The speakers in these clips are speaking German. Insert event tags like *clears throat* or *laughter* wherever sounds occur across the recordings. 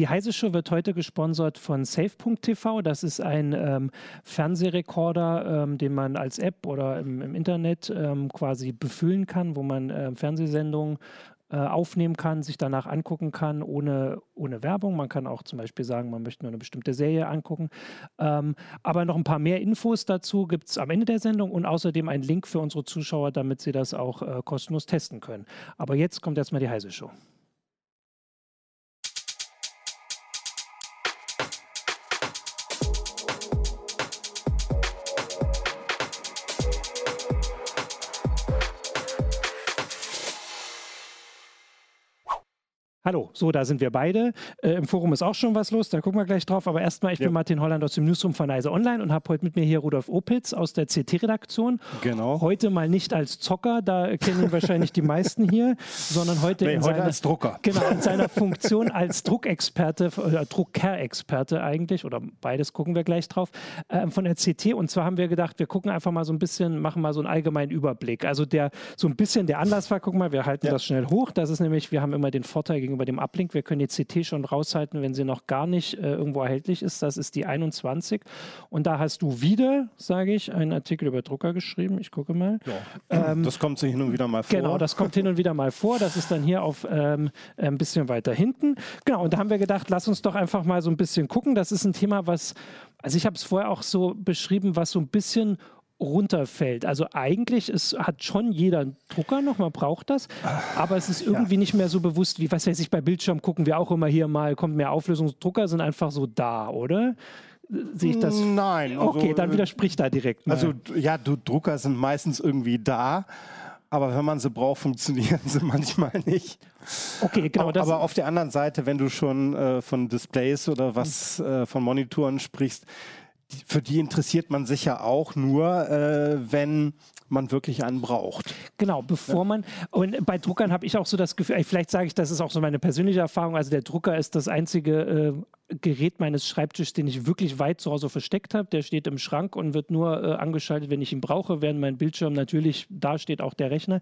die Heise Show wird heute gesponsert von Safe.tv. Das ist ein ähm, Fernsehrekorder, ähm, den man als App oder im, im Internet ähm, quasi befüllen kann, wo man äh, Fernsehsendungen aufnehmen kann, sich danach angucken kann, ohne, ohne Werbung. Man kann auch zum Beispiel sagen, man möchte nur eine bestimmte Serie angucken. Ähm, aber noch ein paar mehr Infos dazu gibt es am Ende der Sendung und außerdem einen Link für unsere Zuschauer, damit sie das auch äh, kostenlos testen können. Aber jetzt kommt erstmal die Heise Show. Hallo, so, da sind wir beide. Äh, Im Forum ist auch schon was los, da gucken wir gleich drauf. Aber erstmal, ich ja. bin Martin Holland aus dem Newsroom von Eise Online und habe heute mit mir hier Rudolf Opitz aus der CT-Redaktion. Genau. Heute mal nicht als Zocker, da kennen ihn wahrscheinlich die meisten hier, sondern heute, nee, in heute seiner, als Drucker. Genau, in seiner Funktion als Druckexperte, oder Druckerexperte eigentlich, oder beides gucken wir gleich drauf, äh, von der CT. Und zwar haben wir gedacht, wir gucken einfach mal so ein bisschen, machen mal so einen allgemeinen Überblick. Also der, so ein bisschen der Anlass war, guck mal, wir halten ja. das schnell hoch. Das ist nämlich, wir haben immer den Vorteil gegenüber dem Uplink, wir können die CT schon raushalten, wenn sie noch gar nicht äh, irgendwo erhältlich ist. Das ist die 21. Und da hast du wieder, sage ich, einen Artikel über Drucker geschrieben. Ich gucke mal. Ja, ähm, das kommt hin und wieder mal vor. Genau, das kommt hin und wieder mal vor. Das ist dann hier auf ähm, ein bisschen weiter hinten. Genau, und da haben wir gedacht, lass uns doch einfach mal so ein bisschen gucken. Das ist ein Thema, was, also ich habe es vorher auch so beschrieben, was so ein bisschen runterfällt. Also eigentlich ist, hat schon jeder einen Drucker noch, man braucht das, aber es ist irgendwie ja. nicht mehr so bewusst, wie was weiß ich, bei Bildschirm gucken wir auch immer hier mal, kommt mehr Auflösung. Drucker sind einfach so da, oder? Sehe ich das? Nein. Also, okay, dann widerspricht da direkt mal. Also ja, du, Drucker sind meistens irgendwie da. Aber wenn man sie braucht, funktionieren sie *laughs* manchmal nicht. Okay, genau. Aber, aber auf der anderen Seite, wenn du schon äh, von Displays oder was äh, von Monitoren sprichst, für die interessiert man sich ja auch nur, äh, wenn man wirklich einen braucht. Genau, bevor ja. man, und bei Druckern habe ich auch so das Gefühl, vielleicht sage ich, das ist auch so meine persönliche Erfahrung, also der Drucker ist das einzige äh, Gerät meines Schreibtisches, den ich wirklich weit zu Hause versteckt habe. Der steht im Schrank und wird nur äh, angeschaltet, wenn ich ihn brauche, während mein Bildschirm natürlich, da steht auch der Rechner.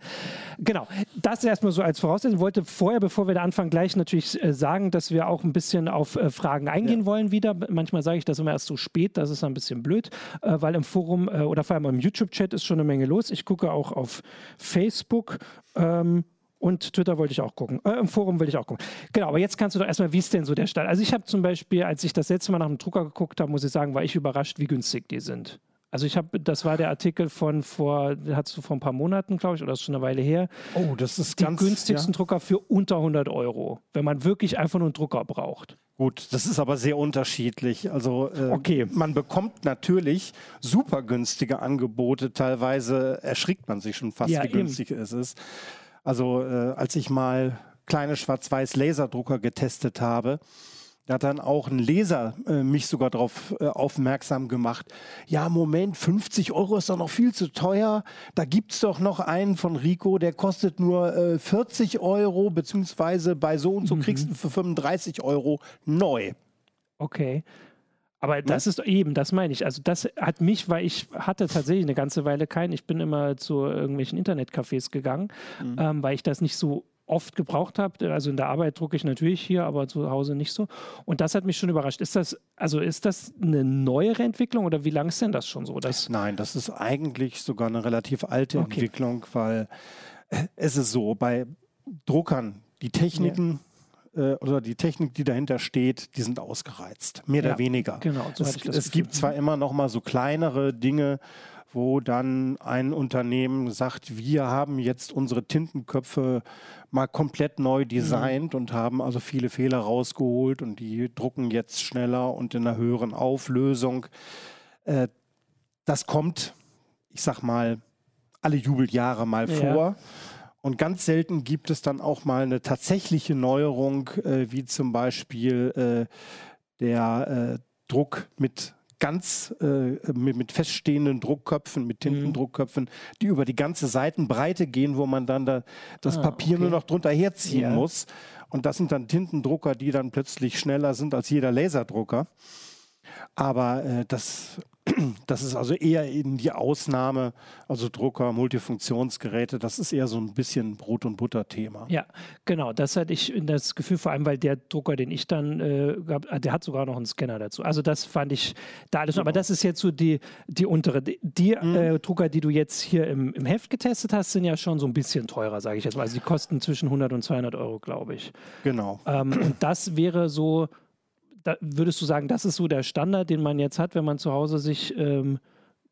Genau, das erstmal so als Voraussetzung. Ich wollte vorher, bevor wir da anfangen, gleich natürlich äh, sagen, dass wir auch ein bisschen auf äh, Fragen eingehen ja. wollen wieder. Manchmal sage ich das immer erst so spät, das ist ein bisschen blöd, äh, weil im Forum äh, oder vor allem im YouTube-Chat ist schon eine Menge los. Ich gucke auch auf Facebook. Ähm, und Twitter wollte ich auch gucken. Äh, Im Forum will ich auch gucken. Genau, aber jetzt kannst du doch erstmal, wie ist denn so der Stand? Also ich habe zum Beispiel, als ich das letzte Mal nach einem Drucker geguckt habe, muss ich sagen, war ich überrascht, wie günstig die sind. Also ich habe, das war der Artikel von vor, hattest du vor ein paar Monaten, glaube ich, oder ist schon eine Weile her. Oh, das ist die ganz, günstigsten ja. Drucker für unter 100 Euro, wenn man wirklich einfach nur einen Drucker braucht. Gut, das ist aber sehr unterschiedlich. Also äh, okay. man bekommt natürlich super günstige Angebote. Teilweise erschrickt man sich schon fast, ja, wie günstig eben. es ist. Also äh, als ich mal kleine schwarz-weiß Laserdrucker getestet habe, da hat dann auch ein Leser äh, mich sogar darauf äh, aufmerksam gemacht. Ja, Moment, 50 Euro ist doch noch viel zu teuer. Da gibt es doch noch einen von Rico, der kostet nur äh, 40 Euro, beziehungsweise bei so und so mhm. kriegst du für 35 Euro neu. Okay. Aber das ist eben, das meine ich. Also das hat mich, weil ich hatte tatsächlich eine ganze Weile keinen. Ich bin immer zu irgendwelchen Internetcafés gegangen, mhm. ähm, weil ich das nicht so oft gebraucht habe. Also in der Arbeit drucke ich natürlich hier, aber zu Hause nicht so. Und das hat mich schon überrascht. Ist das, also ist das eine neuere Entwicklung oder wie lange ist denn das schon so? Dass Nein, das ist eigentlich sogar eine relativ alte okay. Entwicklung, weil äh, es ist so, bei Druckern, die Techniken, äh, oder die Technik, die dahinter steht, die sind ausgereizt, mehr ja, oder weniger. Genau, so es, es gibt zwar immer noch mal so kleinere Dinge, wo dann ein Unternehmen sagt, wir haben jetzt unsere Tintenköpfe mal komplett neu designt mhm. und haben also viele Fehler rausgeholt und die drucken jetzt schneller und in einer höheren Auflösung. Äh, das kommt, ich sag mal, alle Jubeljahre mal ja. vor. Und ganz selten gibt es dann auch mal eine tatsächliche Neuerung, äh, wie zum Beispiel äh, der äh, Druck mit ganz äh, mit, mit, feststehenden Druckköpfen, mit mhm. Tintendruckköpfen, die über die ganze Seitenbreite gehen, wo man dann da das ah, Papier okay. nur noch drunter herziehen ja. muss. Und das sind dann Tintendrucker, die dann plötzlich schneller sind als jeder Laserdrucker. Aber äh, das *clears throat* das ist also eher in die Ausnahme, also Drucker, Multifunktionsgeräte, das ist eher so ein bisschen Brot- und Butter-Thema. Ja, genau. Das hatte ich das Gefühl, vor allem, weil der Drucker, den ich dann äh, gab, ah, der hat sogar noch einen Scanner dazu. Also das fand ich da alles. Genau. Aber das ist jetzt so die, die untere. Die, die mhm. äh, Drucker, die du jetzt hier im, im Heft getestet hast, sind ja schon so ein bisschen teurer, sage ich jetzt mal. Also die kosten zwischen 100 und 200 Euro, glaube ich. Genau. Ähm, und das wäre so da würdest du sagen, das ist so der Standard, den man jetzt hat, wenn man zu Hause sich ähm,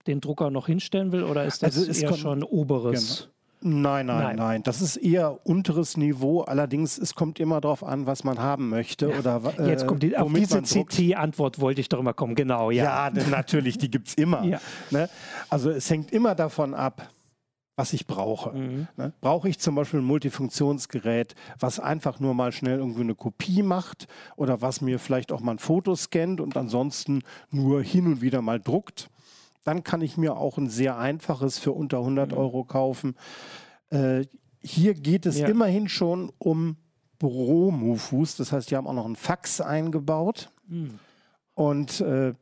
den Drucker noch hinstellen will? Oder ist das also eher schon oberes? Genau. Nein, nein, nein, nein, Das ist eher unteres Niveau. Allerdings, es kommt immer darauf an, was man haben möchte. Ja. Oder, äh, Jetzt kommt die, auf diese CT-Antwort wollte ich doch immer kommen. Genau, ja. Ja, *laughs* natürlich, die gibt es immer. Ja. Ne? Also es hängt immer davon ab, was ich brauche. Mhm. Ne? Brauche ich zum Beispiel ein Multifunktionsgerät, was einfach nur mal schnell irgendwie eine Kopie macht oder was mir vielleicht auch mal ein Foto scannt und ansonsten nur hin und wieder mal druckt, dann kann ich mir auch ein sehr einfaches für unter 100 mhm. Euro kaufen. Äh, hier geht es ja. immerhin schon um Büro-Mufus, das heißt, die haben auch noch einen Fax eingebaut. Mhm. Und äh,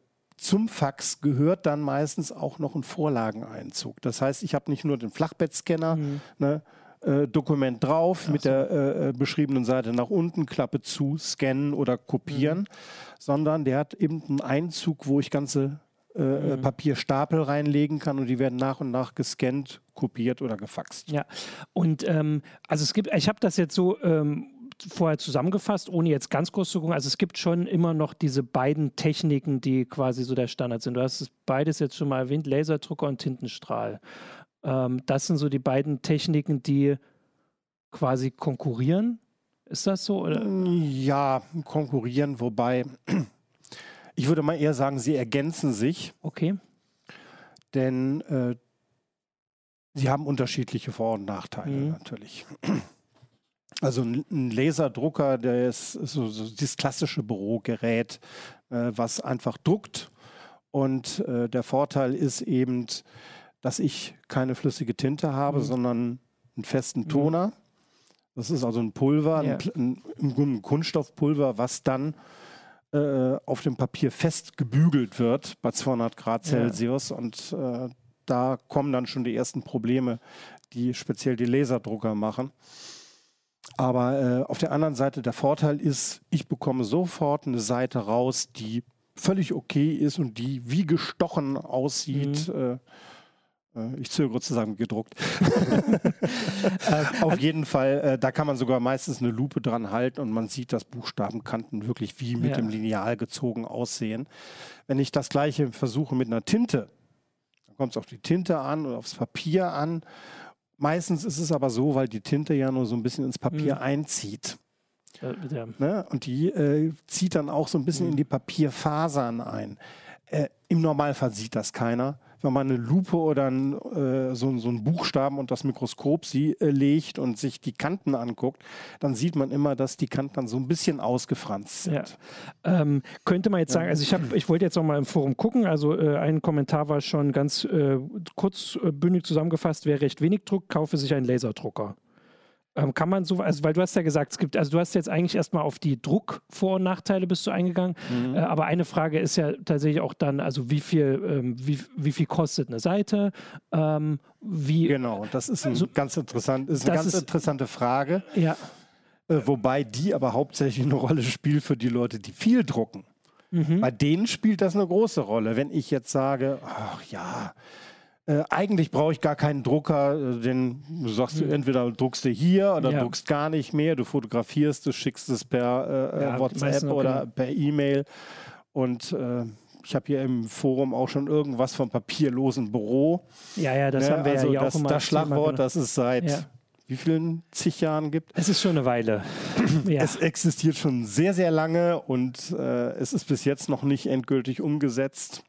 zum Fax gehört dann meistens auch noch ein Vorlageneinzug. Das heißt, ich habe nicht nur den Flachbettscanner, mhm. ne, äh, Dokument drauf, Ach mit so. der äh, äh, beschriebenen Seite nach unten, Klappe zu, scannen oder kopieren, mhm. sondern der hat eben einen Einzug, wo ich ganze äh, äh, mhm. Papierstapel reinlegen kann und die werden nach und nach gescannt, kopiert oder gefaxt. Ja, und ähm, also es gibt, ich habe das jetzt so ähm, vorher zusammengefasst, ohne jetzt ganz groß zu gucken. Also es gibt schon immer noch diese beiden Techniken, die quasi so der Standard sind. Du hast es beides jetzt schon mal erwähnt, Laserdrucker und Tintenstrahl. Ähm, das sind so die beiden Techniken, die quasi konkurrieren. Ist das so? Oder? Ja, konkurrieren, wobei ich würde mal eher sagen, sie ergänzen sich. Okay. Denn äh, sie haben unterschiedliche Vor- und Nachteile mhm. natürlich. Also ein Laserdrucker, der ist so, so dieses klassische Bürogerät, äh, was einfach druckt. Und äh, der Vorteil ist eben, dass ich keine flüssige Tinte habe, mhm. sondern einen festen mhm. Toner. Das ist also ein Pulver, ja. ein, ein, ein, Kunststoffpulver, was dann äh, auf dem Papier fest gebügelt wird bei 200 Grad Celsius. Ja. Und äh, da kommen dann schon die ersten Probleme, die speziell die Laserdrucker machen. Aber äh, auf der anderen Seite der Vorteil ist, ich bekomme sofort eine Seite raus, die völlig okay ist und die wie gestochen aussieht. Mhm. Äh, äh ich zögere zu sagen, gedruckt. *laughs* Auf jeden Fall, äh, da kann man sogar meistens eine Lupe dran halten und man sieht, dass Buchstabenkanten wirklich wie mit ja. dem Lineal gezogen aussehen. Wenn ich das gleiche versuche mit einer Tinte, dann kommt es auf die Tinte an oder aufs Papier an Meistens ist es aber so, weil die Tinte ja nur so ein bisschen ins Papier mhm. einzieht. Ja. Ne? Und die äh, zieht dann auch so ein bisschen mhm. in die Papierfasern ein. Äh, Im Normalfall sieht das keiner wenn man eine Lupe oder ein, äh, so, so einen Buchstaben und das Mikroskop sie äh, legt und sich die Kanten anguckt, dann sieht man immer, dass die Kanten dann so ein bisschen ausgefranst sind. Ja. Ähm, könnte man jetzt sagen, also ich, hab, ich wollte jetzt noch mal im Forum gucken, also äh, ein Kommentar war schon ganz äh, kurzbündig zusammengefasst, wer recht wenig druckt, kaufe sich einen Laserdrucker. Ähm, kann man so, also weil du hast ja gesagt, es gibt, also du hast jetzt eigentlich erstmal auf die Druckvor- und Nachteile bist du eingegangen, mhm. äh, aber eine Frage ist ja tatsächlich auch dann, also wie viel, ähm, wie, wie viel kostet eine Seite? Ähm, wie, genau, das ist, ein also, ganz interessant, ist eine ganz ist, interessante Frage. Ja. Äh, wobei die aber hauptsächlich eine Rolle spielt für die Leute, die viel drucken. Mhm. Bei denen spielt das eine große Rolle. Wenn ich jetzt sage, ach ja, äh, eigentlich brauche ich gar keinen Drucker, äh, den du sagst du, hm. entweder druckst du hier oder ja. druckst gar nicht mehr, du fotografierst, du schickst es per äh, ja, WhatsApp oder per E-Mail und äh, ich habe hier im Forum auch schon irgendwas vom papierlosen Büro. Ja, ja, das ne? haben wir also ja das, auch immer. Das Schlagwort, das es seit ja. wie vielen zig Jahren gibt. Es ist schon eine Weile. *clears throat* ja. Es existiert schon sehr, sehr lange und äh, es ist bis jetzt noch nicht endgültig umgesetzt.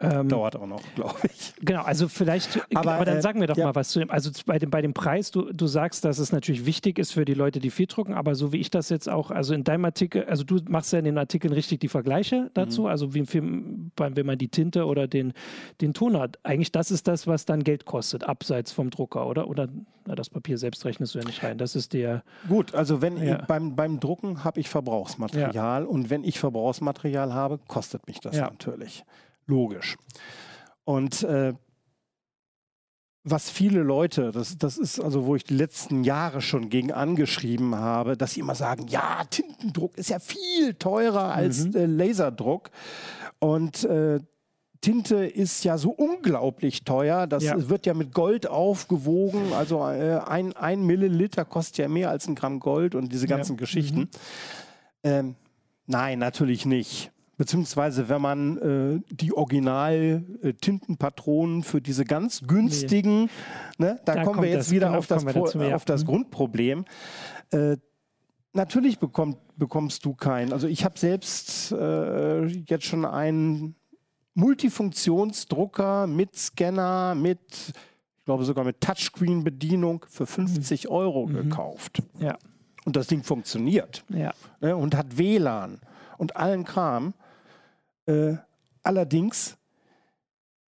Ähm, Dauert auch noch, glaube ich. Genau, also vielleicht, aber, aber dann äh, sagen wir doch ja. mal was zu dem. Also bei dem, bei dem Preis, du, du sagst, dass es natürlich wichtig ist für die Leute, die viel drucken, aber so wie ich das jetzt auch, also in deinem Artikel, also du machst ja in den Artikeln richtig die Vergleiche dazu, mhm. also wie viel, wenn man die Tinte oder den, den Ton hat. Eigentlich das ist das, was dann Geld kostet, abseits vom Drucker, oder? Oder na, das Papier selbst rechnest du ja nicht rein. Das ist der. Gut, also wenn ja. ich, beim, beim Drucken habe ich Verbrauchsmaterial ja. und wenn ich Verbrauchsmaterial habe, kostet mich das natürlich logisch. Und äh, was viele Leute, das, das ist also, wo ich die letzten Jahre schon gegen angeschrieben habe, dass sie immer sagen, ja, Tintendruck ist ja viel teurer als mhm. äh, Laserdruck. Und äh, Tinte ist ja so unglaublich teuer. Das ja. wird ja mit Gold aufgewogen. Also äh, ein, ein Milliliter kostet ja mehr als ein Gramm Gold und diese ganzen ja. Geschichten. Mhm. Ähm, nein, natürlich nicht. Beziehungsweise, wenn man äh, die Original-Tintenpatronen äh, für diese ganz günstigen, nee. ne, da, da kommen wir jetzt das, wieder genau, auf das, dazu, ja. auf das mhm. Grundproblem. Äh, natürlich bekommt, bekommst du keinen. Also ich habe selbst äh, jetzt schon einen Multifunktionsdrucker mit Scanner, mit, ich glaube sogar mit Touchscreen-Bedienung für 50 mhm. Euro mhm. gekauft. Ja. Und das Ding funktioniert. Ja. Ne, und hat WLAN und allen Kram. Äh, allerdings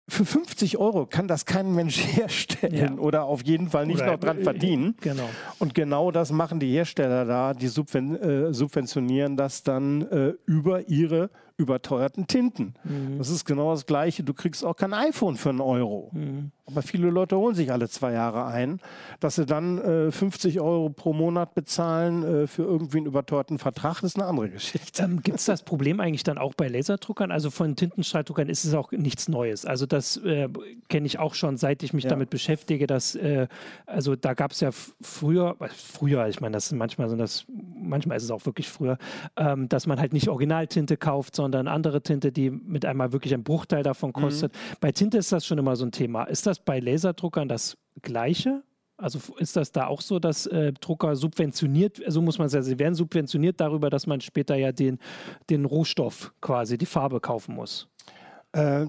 für 50 Euro kann das kein Mensch *laughs* herstellen ja. oder auf jeden Fall nicht oder, noch dran verdienen. Genau. Und genau das machen die Hersteller da, die subven äh, subventionieren das dann äh, über ihre überteuerten Tinten. Mhm. Das ist genau das Gleiche. Du kriegst auch kein iPhone für einen Euro. Mhm. Aber viele Leute holen sich alle zwei Jahre ein, dass sie dann äh, 50 Euro pro Monat bezahlen äh, für irgendwie einen überteuerten Vertrag, das ist eine andere Geschichte. Ähm, Gibt es das Problem eigentlich dann auch bei Laserdruckern? Also von Tintenstrahldruckern ist es auch nichts Neues. Also das äh, kenne ich auch schon, seit ich mich ja. damit beschäftige, dass äh, also da gab es ja früher, früher, ich meine, das manchmal sind das, manchmal ist es auch wirklich früher, ähm, dass man halt nicht Originaltinte kauft, sondern andere Tinte, die mit einmal wirklich ein Bruchteil davon mhm. kostet. Mhm. Bei Tinte ist das schon immer so ein Thema. Ist das das bei Laserdruckern das Gleiche? Also ist das da auch so, dass äh, Drucker subventioniert, so muss man sagen, sie werden subventioniert darüber, dass man später ja den, den Rohstoff quasi, die Farbe kaufen muss? Äh,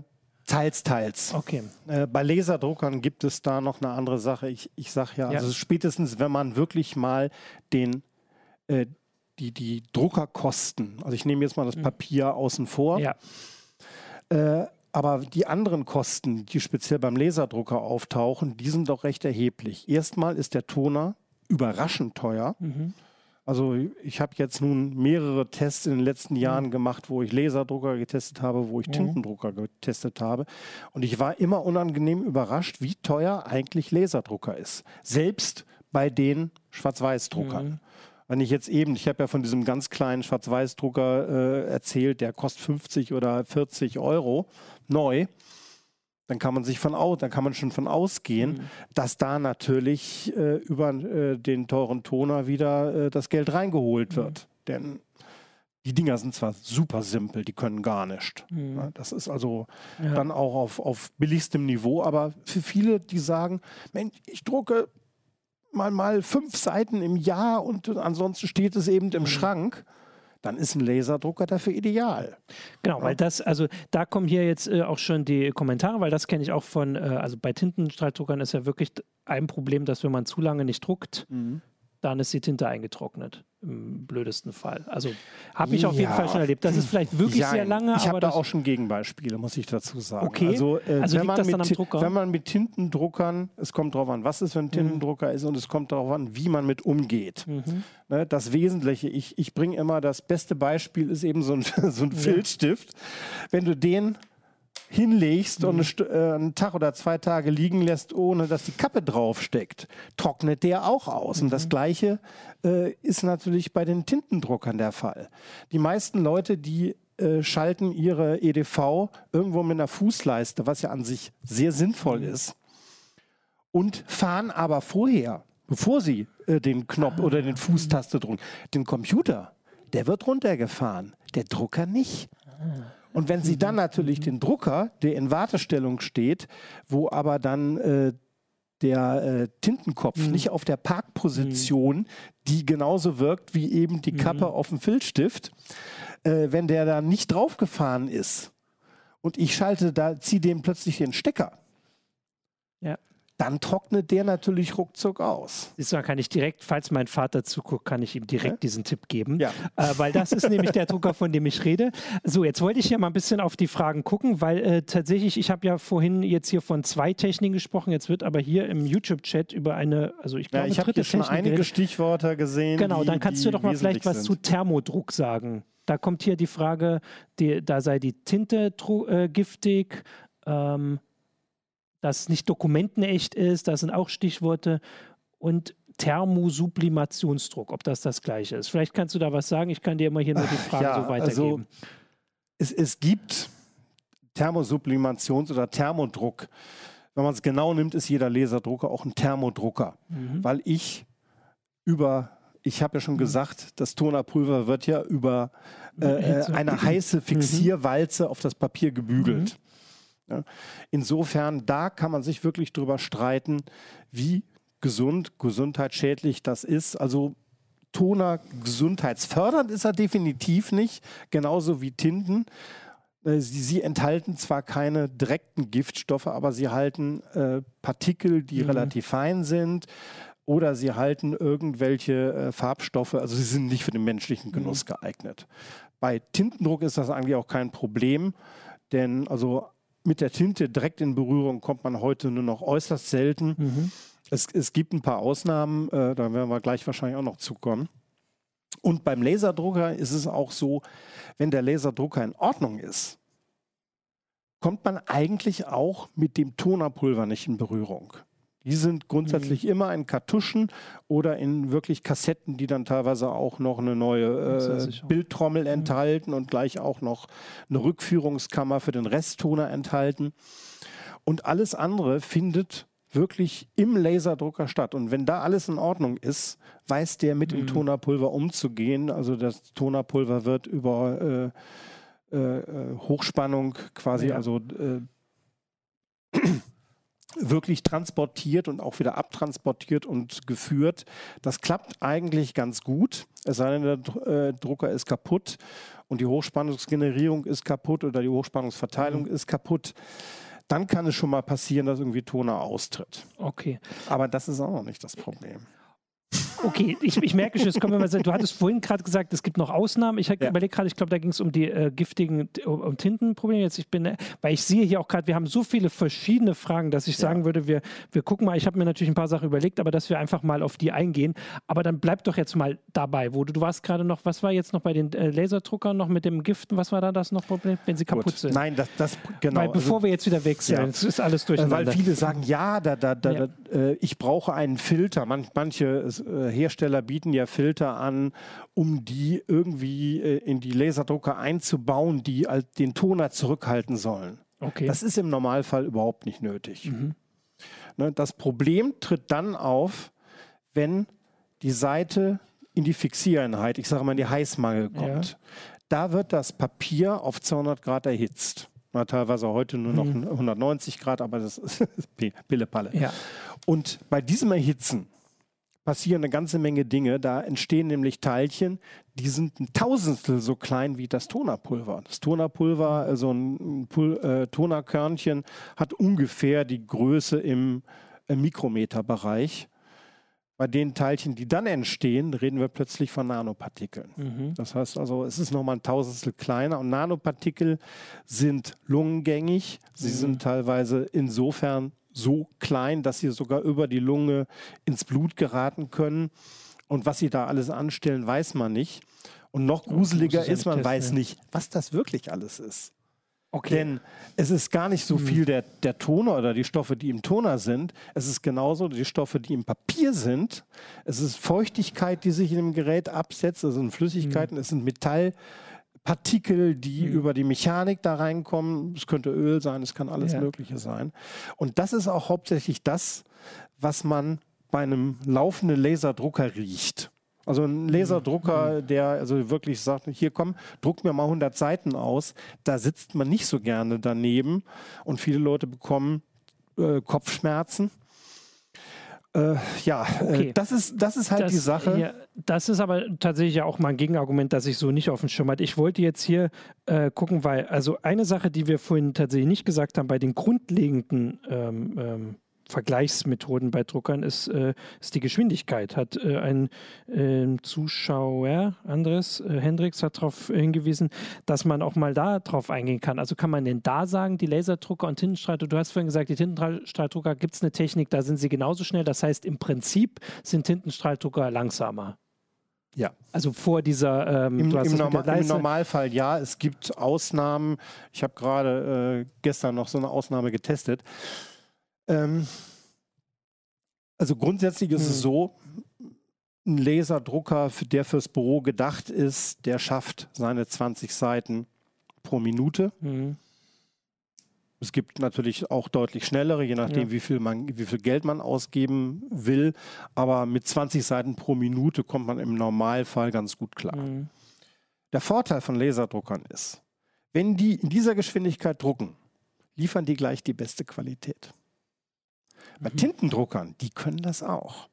teils, teils. Okay. Äh, bei Laserdruckern gibt es da noch eine andere Sache. Ich, ich sage ja, ja, also spätestens, wenn man wirklich mal den, äh, die, die Druckerkosten, also ich nehme jetzt mal das mhm. Papier außen vor, ja. Äh, aber die anderen Kosten, die speziell beim Laserdrucker auftauchen, die sind doch recht erheblich. Erstmal ist der Toner überraschend teuer. Mhm. Also ich habe jetzt nun mehrere Tests in den letzten mhm. Jahren mhm. gemacht, wo ich Laserdrucker getestet habe, wo ich mhm. Tintendrucker getestet habe. Und ich war immer unangenehm überrascht, wie teuer eigentlich Laserdrucker ist. Selbst bei den Schwarz-Weiß-Druckern. Wenn ich jetzt eben, ich habe ja von diesem ganz kleinen Schwarz-Weiß-Drucker äh, erzählt, der kostet 50 oder 40 Euro neu, dann kann man sich von aus, dann kann man schon von ausgehen, mhm. dass da natürlich äh, über äh, den teuren Toner wieder äh, das Geld reingeholt wird. Mhm. Denn die Dinger sind zwar super simpel, die können gar nicht. Mhm. Das ist also ja. dann auch auf, auf billigstem Niveau, aber für viele, die sagen, Mensch, ich drucke mal, mal fünf Seiten im Jahr und ansonsten steht es eben im mhm. Schrank dann ist ein Laserdrucker dafür ideal. Genau, weil das, also da kommen hier jetzt äh, auch schon die Kommentare, weil das kenne ich auch von, äh, also bei Tintenstrahldruckern ist ja wirklich ein Problem, dass wenn man zu lange nicht druckt, mhm dann ist die Tinte eingetrocknet. Im blödesten Fall. Also habe ich ja. auf jeden Fall schon erlebt. Das ist vielleicht wirklich ja, sehr lange. Ich habe da auch schon Gegenbeispiele, muss ich dazu sagen. Okay. Also, äh, also wenn, man mit, wenn man mit Tintendruckern, es kommt darauf an, was es für ein mhm. Tintendrucker mhm. ist und es kommt darauf an, wie man mit umgeht. Mhm. Ne, das Wesentliche, ich, ich bringe immer das beste Beispiel, ist eben so ein, *laughs* so ein Filzstift. Wenn du den hinlegst mhm. und äh, einen Tag oder zwei Tage liegen lässt, ohne dass die Kappe draufsteckt, trocknet der auch aus. Mhm. Und das mhm. Gleiche äh, ist natürlich bei den Tintendruckern der Fall. Die meisten Leute, die äh, schalten ihre EDV irgendwo mit einer Fußleiste, was ja an sich sehr sinnvoll mhm. ist, und fahren aber vorher, bevor sie äh, den Knopf ah. oder den Fußtaste drücken, den Computer, der wird runtergefahren, der Drucker nicht. Ah. Und wenn Sie dann mhm. natürlich den Drucker, der in Wartestellung steht, wo aber dann äh, der äh, Tintenkopf mhm. nicht auf der Parkposition, mhm. die genauso wirkt wie eben die Kappe mhm. auf dem Filzstift, äh, wenn der da nicht draufgefahren ist und ich schalte da, ziehe dem plötzlich den Stecker. Ja dann trocknet der natürlich ruckzuck aus. Du, kann ich direkt, falls mein Vater zuguckt, kann ich ihm direkt ja? diesen Tipp geben. Ja. Äh, weil das ist nämlich der *laughs* Drucker, von dem ich rede. So, jetzt wollte ich ja mal ein bisschen auf die Fragen gucken, weil äh, tatsächlich, ich habe ja vorhin jetzt hier von zwei Techniken gesprochen, jetzt wird aber hier im YouTube-Chat über eine, also ich glaube, ja, ich habe hier schon einige geredet. Stichworte gesehen. Genau, die, dann kannst du doch mal vielleicht was sind. zu Thermodruck sagen. Da kommt hier die Frage, die, da sei die Tinte äh, giftig. Ähm, dass nicht dokumentenecht ist, das sind auch Stichworte. Und Thermosublimationsdruck, ob das das gleiche ist. Vielleicht kannst du da was sagen. Ich kann dir immer hier nur die Fragen ja, so weitergeben. Also, es, es gibt Thermosublimations- oder Thermodruck. Wenn man es genau nimmt, ist jeder Laserdrucker auch ein Thermodrucker, mhm. weil ich über ich habe ja schon mhm. gesagt, das Tonerpulver wird ja über äh, eine heiße mhm. Fixierwalze auf das Papier gebügelt. Insofern, da kann man sich wirklich drüber streiten, wie gesund, gesundheitsschädlich das ist. Also Toner gesundheitsfördernd ist er definitiv nicht, genauso wie Tinten. Äh, sie, sie, enthalten zwar keine direkten Giftstoffe, aber sie halten äh, Partikel, die mhm. relativ fein sind, oder sie halten irgendwelche äh, Farbstoffe, also sie sind nicht für den menschlichen Genuss mhm. geeignet. Bei Tintendruck ist das eigentlich auch kein Problem, denn also mit der Tinte direkt in Berührung kommt man heute nur noch äußerst selten. Mhm. Es, es, gibt ein paar Ausnahmen, äh, da werden wir gleich wahrscheinlich auch noch zukommen. Und beim Laserdrucker ist es auch so, wenn der Laserdrucker in Ordnung ist, kommt man eigentlich auch mit dem Tonerpulver nicht in Berührung. Die sind grundsätzlich mhm. immer in Kartuschen oder in wirklich Kassetten, die dann teilweise auch noch eine neue äh, Bildtrommel mhm. enthalten und gleich auch noch eine Rückführungskammer für den Resttoner enthalten. Und alles andere findet wirklich im Laserdrucker statt. Und wenn da alles in Ordnung ist, weiß der mit mhm. dem Tonerpulver umzugehen. Also das Tonerpulver wird über äh, äh, äh Hochspannung quasi, ja. also äh, wirklich transportiert und auch wieder abtransportiert und geführt. Das klappt eigentlich ganz gut, es sei denn, der äh, Drucker ist kaputt und die Hochspannungsgenerierung ist kaputt oder die Hochspannungsverteilung mhm. ist kaputt. Dann kann es schon mal passieren, dass irgendwie Toner austritt. Okay. Aber das ist auch noch nicht das Problem. Okay, ich, ich merke schon, es kommen immer, du hattest vorhin gerade gesagt, es gibt noch Ausnahmen. Ich ja. überlege gerade, ich glaube, da ging es um die äh, giftigen um Tintenprobleme. Jetzt ich bin, äh, weil ich sehe hier auch gerade, wir haben so viele verschiedene Fragen, dass ich ja. sagen würde, wir, wir gucken mal, ich habe mir natürlich ein paar Sachen überlegt, aber dass wir einfach mal auf die eingehen. Aber dann bleib doch jetzt mal dabei, wo du, du warst gerade noch, was war jetzt noch bei den äh, Laserdruckern noch mit dem Giften, was war da das noch Problem, wenn sie kaputt Gut. sind? Nein, das, das genau. Weil bevor also, wir jetzt wieder wechseln, ja. ist alles durcheinander. Weil viele sagen, ja, da, da, da, äh, ich brauche einen Filter. Man, manche äh, Hersteller bieten ja Filter an, um die irgendwie äh, in die Laserdrucker einzubauen, die den Toner zurückhalten sollen. Okay. Das ist im Normalfall überhaupt nicht nötig. Mhm. Ne, das Problem tritt dann auf, wenn die Seite in die Fixiereinheit, ich sage mal in die Heißmangel kommt. Ja. Da wird das Papier auf 200 Grad erhitzt. Na, teilweise heute nur noch mhm. 190 Grad, aber das *laughs* ist Pillepalle. Ja. Und bei diesem Erhitzen passieren eine ganze Menge Dinge. Da entstehen nämlich Teilchen, die sind ein Tausendstel so klein wie das Tonerpulver. Das Tonerpulver, also ein Pul äh, Tonerkörnchen, hat ungefähr die Größe im äh, Mikrometerbereich. Bei den Teilchen, die dann entstehen, reden wir plötzlich von Nanopartikeln. Mhm. Das heißt also, es ist nochmal ein Tausendstel kleiner und Nanopartikel sind lungengängig. Sie mhm. sind teilweise insofern so klein, dass sie sogar über die Lunge ins Blut geraten können. Und was sie da alles anstellen, weiß man nicht. Und noch gruseliger ist, man weiß nicht, was das wirklich alles ist. Okay. Denn es ist gar nicht so hm. viel der, der Toner oder die Stoffe, die im Toner sind. Es ist genauso die Stoffe, die im Papier sind. Es ist Feuchtigkeit, die sich in dem Gerät absetzt. Es sind Flüssigkeiten, hm. es sind Metall. Partikel, die mhm. über die Mechanik da reinkommen. Es könnte Öl sein, es kann alles ja. Mögliche sein. Und das ist auch hauptsächlich das, was man bei einem laufenden Laserdrucker riecht. Also ein Laserdrucker, mhm. der also wirklich sagt, hier komm, druck mir mal 100 Seiten aus, da sitzt man nicht so gerne daneben und viele Leute bekommen äh, Kopfschmerzen. Äh, ja, äh, Okay. das, ist, das ist halt Das, die Sache. Ja, das ist aber tatsächlich ja auch mal ein Gegenargument, das ich so nicht auf dem Schirm hatte. Ich wollte jetzt hier äh, gucken, weil, also eine Sache, die wir vorhin tatsächlich nicht gesagt haben, bei den grundlegenden ähm, ähm, Vergleichsmethoden bei Druckern ist, äh, ist die Geschwindigkeit. Hat äh, ein ähm, Zuschauer, Andres äh, Hendricks, hat darauf hingewiesen, dass man auch mal da drauf eingehen kann. Also kann man denn da sagen, die Laserdrucker und Tintenstrahldrucker, du hast vorhin gesagt, die Tintenstrahldrucker gibt es eine Technik, da sind sie genauso schnell. Das heißt, im Prinzip sind Tintenstrahldrucker langsamer. Ja. Also vor dieser, ähm, Im, im, Norma Im Normalfall ja. Es gibt Ausnahmen. Ich habe gerade äh, gestern noch so eine Ausnahme getestet. Ähm, also grundsätzlich ist Hm. es so, ein Laserdrucker, der fürs Büro gedacht ist, der schafft seine 20 Seiten pro Minute. Mhm. Es gibt natürlich auch deutlich schnellere, je nachdem, Ja. wie, viel man, wie viel Geld man ausgeben will. Aber mit 20 Seiten pro Minute kommt man im Normalfall ganz gut klar. Mhm. Der Vorteil von Laserdruckern ist, wenn die in dieser Geschwindigkeit drucken, liefern die gleich die beste Qualität. Bei Mhm. Tintendruckern, die können das auch.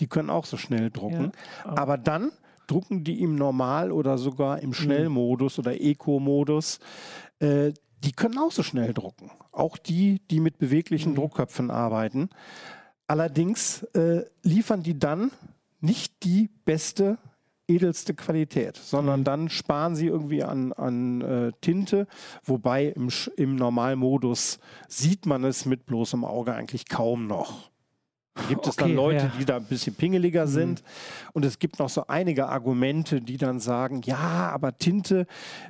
Die können auch so schnell drucken. aber- aber dann drucken die im Normal- oder sogar im Schnellmodus oder Eco-Modus. Äh, die können auch so schnell drucken. Auch die, die mit beweglichen Mhm. Druckköpfen arbeiten. Allerdings äh, liefern die dann nicht die beste, edelste Qualität, sondern Mhm. dann sparen sie irgendwie an, an äh, Tinte, wobei im, im Normalmodus sieht man es mit bloßem Auge eigentlich kaum noch. Da gibt es dann Okay, Leute, ja. die da ein bisschen pingeliger Mhm. sind. Und es gibt noch so einige Argumente, die dann sagen, ja, aber Tinte,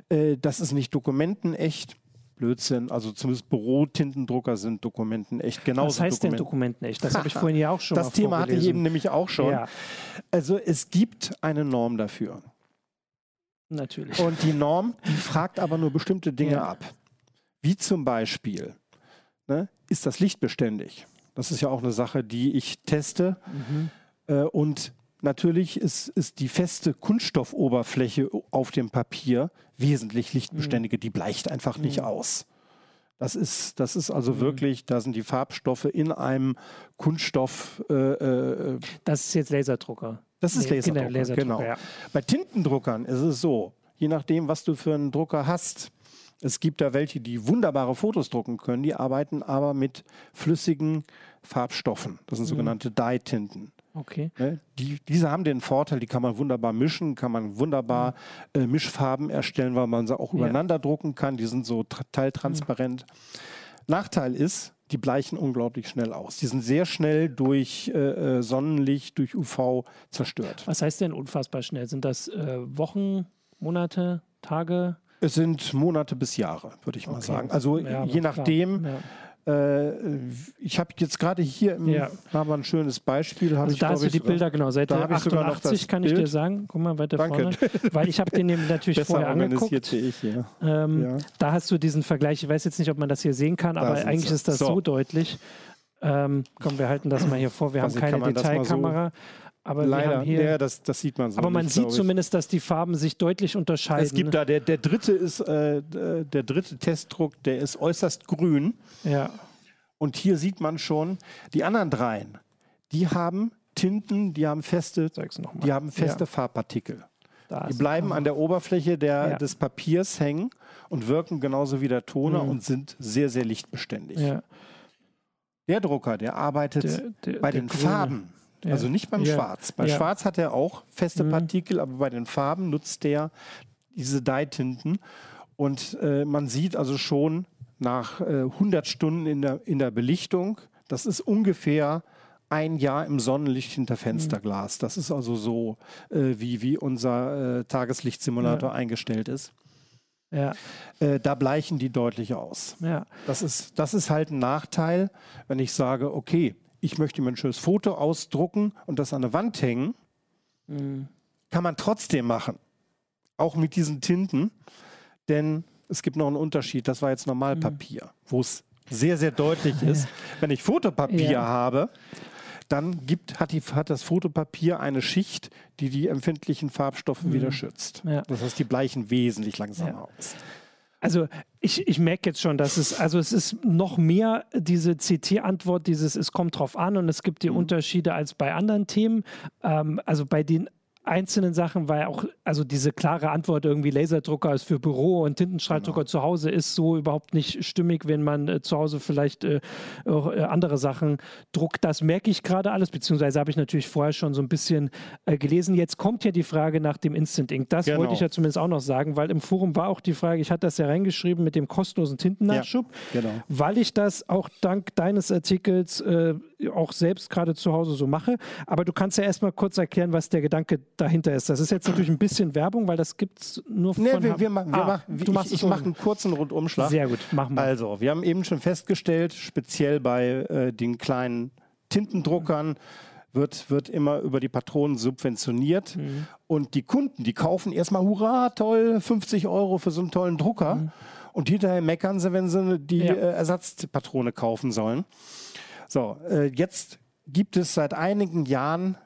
äh, das ist nicht dokumentenecht. Blödsinn. Also zumindest Bürotintendrucker sind dokumentenecht. Genauso Was heißt denn Dokument- Dokumenten echt? Das habe ich vorhin ja auch schon *laughs* Das Thema hatte ich eben nämlich auch schon. Ja, Also es gibt eine Norm dafür. natürlich. Und die Norm, die fragt aber nur bestimmte Dinge Ja. ab. Wie zum Beispiel, ne, ist das Licht beständig? Das ist ja auch eine Sache, die ich teste. Mhm. Äh, und natürlich ist, ist die feste Kunststoffoberfläche auf dem Papier wesentlich lichtbeständiger. Die bleicht einfach nicht Mhm. aus. Das ist, das ist also Mhm. wirklich, da sind die Farbstoffe in einem Kunststoff. Äh, äh, Das ist jetzt Laserdrucker. das ist Nee, Laserdrucker, genau, Laserdrucker, genau. ja. Bei Tintendruckern ist es so, je nachdem, was du für einen Drucker hast. Es gibt da welche, die wunderbare Fotos drucken können, die arbeiten aber mit flüssigen Farbstoffen. Das sind Mhm. sogenannte Dye-Tinten. Okay. Ne? Die, diese haben den Vorteil, die kann man wunderbar mischen, kann man wunderbar äh, Mischfarben erstellen, weil man sie auch Mhm. Ja. übereinander drucken kann. Die sind so tra- teiltransparent. Nachteil ist, die bleichen unglaublich schnell aus. Die sind sehr schnell durch äh, äh, Sonnenlicht, durch UV zerstört. Was heißt denn unfassbar schnell? Sind das äh, Wochen, Monate, Tage? Es sind Monate bis Jahre, würde ich mal Okay. sagen. Also Ja, je nachdem. Ja. Äh, ich habe jetzt gerade hier im, Ja. haben wir ein schönes Beispiel. Also ich, da hast du die Bilder, genau, Seite da hab ich sogar noch 88 das kann ich dir sagen. Guck mal weiter Danke. vorne. Weil ich habe den natürlich besser vorher angeguckt. ich hier. Ähm, Ja. Da hast du diesen Vergleich. Ich weiß jetzt nicht, ob man das hier sehen kann, aber eigentlich ist das so, So. deutlich. Ähm, komm, wir halten das mal hier vor. Wir Weiß haben keine mal so- Detailkamera. Aber Leider, hier. ja, das, das sieht man so. aber man nicht, sieht zumindest, dass die Farben sich deutlich unterscheiden. Es gibt da, der, der dritte ist, äh, der dritte Testdruck, der ist äußerst grün. ja. Und hier sieht man schon, die anderen dreien, die haben Tinten, die haben feste, die haben feste Ja. Farbpartikel. Da Die bleiben an der Oberfläche der, Ja. des Papiers hängen und wirken genauso wie der Toner Mhm. und sind sehr, sehr lichtbeständig. Ja, Der Drucker, der arbeitet der, der, bei den grüne. Farben, Ja. also nicht beim Ja. Schwarz. Bei Ja. Schwarz hat er auch feste Mhm. Partikel, aber bei den Farben nutzt der diese Dye-Tinten. Und äh, man sieht also schon nach äh, 100 Stunden in der, in der Belichtung, das ist ungefähr ein Jahr im Sonnenlicht hinter Fensterglas. Das ist also so, äh, wie, wie unser äh, Tageslichtsimulator eingestellt ist. Ja, Äh, da bleichen die deutlich aus. ja. Das ist, das ist halt ein Nachteil, wenn ich sage, okay, ich möchte mir ein schönes Foto ausdrucken und das an der Wand hängen, Mhm. kann man trotzdem machen. Auch mit diesen Tinten, denn es gibt noch einen Unterschied. Das war jetzt Normalpapier, wo es sehr, sehr deutlich *laughs* ist. Wenn ich Fotopapier Ja. habe, dann gibt, hat, die, hat das Fotopapier eine Schicht, die die empfindlichen Farbstoffe wieder schützt. Ja. Das heißt, die bleichen wesentlich langsamer Ja. aus. Also ich, ich merke jetzt schon, dass es, also es ist noch mehr diese CT-Antwort, dieses es kommt drauf an und es gibt die mhm. Unterschiede als bei anderen Themen. Ähm, also bei den einzelnen Sachen, weil auch, also diese klare Antwort irgendwie Laserdrucker ist für Büro und Tintenstrahldrucker genau. zu Hause ist so überhaupt nicht stimmig, wenn man äh, zu Hause vielleicht äh, auch, äh, andere Sachen druckt. Das merke ich gerade alles, beziehungsweise habe ich natürlich vorher schon so ein bisschen äh, gelesen. Jetzt kommt ja die Frage nach dem Instant Ink. Das genau. wollte ich ja zumindest auch noch sagen, weil im Forum war auch die Frage, ich hatte das ja reingeschrieben mit dem kostenlosen Tintennachschub, ja, genau. weil ich das auch dank deines Artikels äh, auch selbst gerade zu Hause so mache. Aber du kannst ja erstmal kurz erklären, was der Gedanke dahinter ist. Das ist jetzt natürlich ein bisschen Werbung, weil das gibt es nur von... Nee, wir, wir, ma wir ah, machen, du machst ich, ich mache einen kurzen Rundumschlag. Sehr gut, machen wir. Also, wir haben eben schon festgestellt, speziell bei äh, den kleinen Tintendruckern, wird, wird immer über die Patronen subventioniert. Mhm. Und die Kunden, die kaufen erstmal, hurra, toll, 50 Euro für so einen tollen Drucker. Mhm. Und hinterher meckern sie, wenn sie die ja. äh, Ersatzpatrone kaufen sollen. So, äh, jetzt gibt es seit einigen Jahren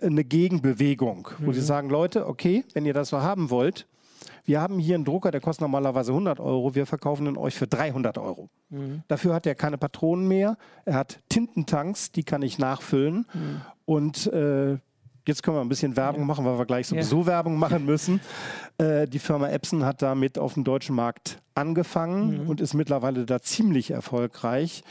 eine Gegenbewegung, wo mhm. sie sagen, Leute, okay, wenn ihr das so haben wollt, wir haben hier einen Drucker, der kostet normalerweise 100 Euro, wir verkaufen ihn euch für 300 Euro. Mhm. Dafür hat er keine Patronen mehr, er hat Tintentanks, die kann ich nachfüllen mhm. und äh, Jetzt können wir ein bisschen Werbung machen, weil wir gleich sowieso ja. Werbung machen müssen. *laughs* Äh, die Firma Epson hat damit auf dem deutschen Markt angefangen mhm. und ist mittlerweile da ziemlich erfolgreich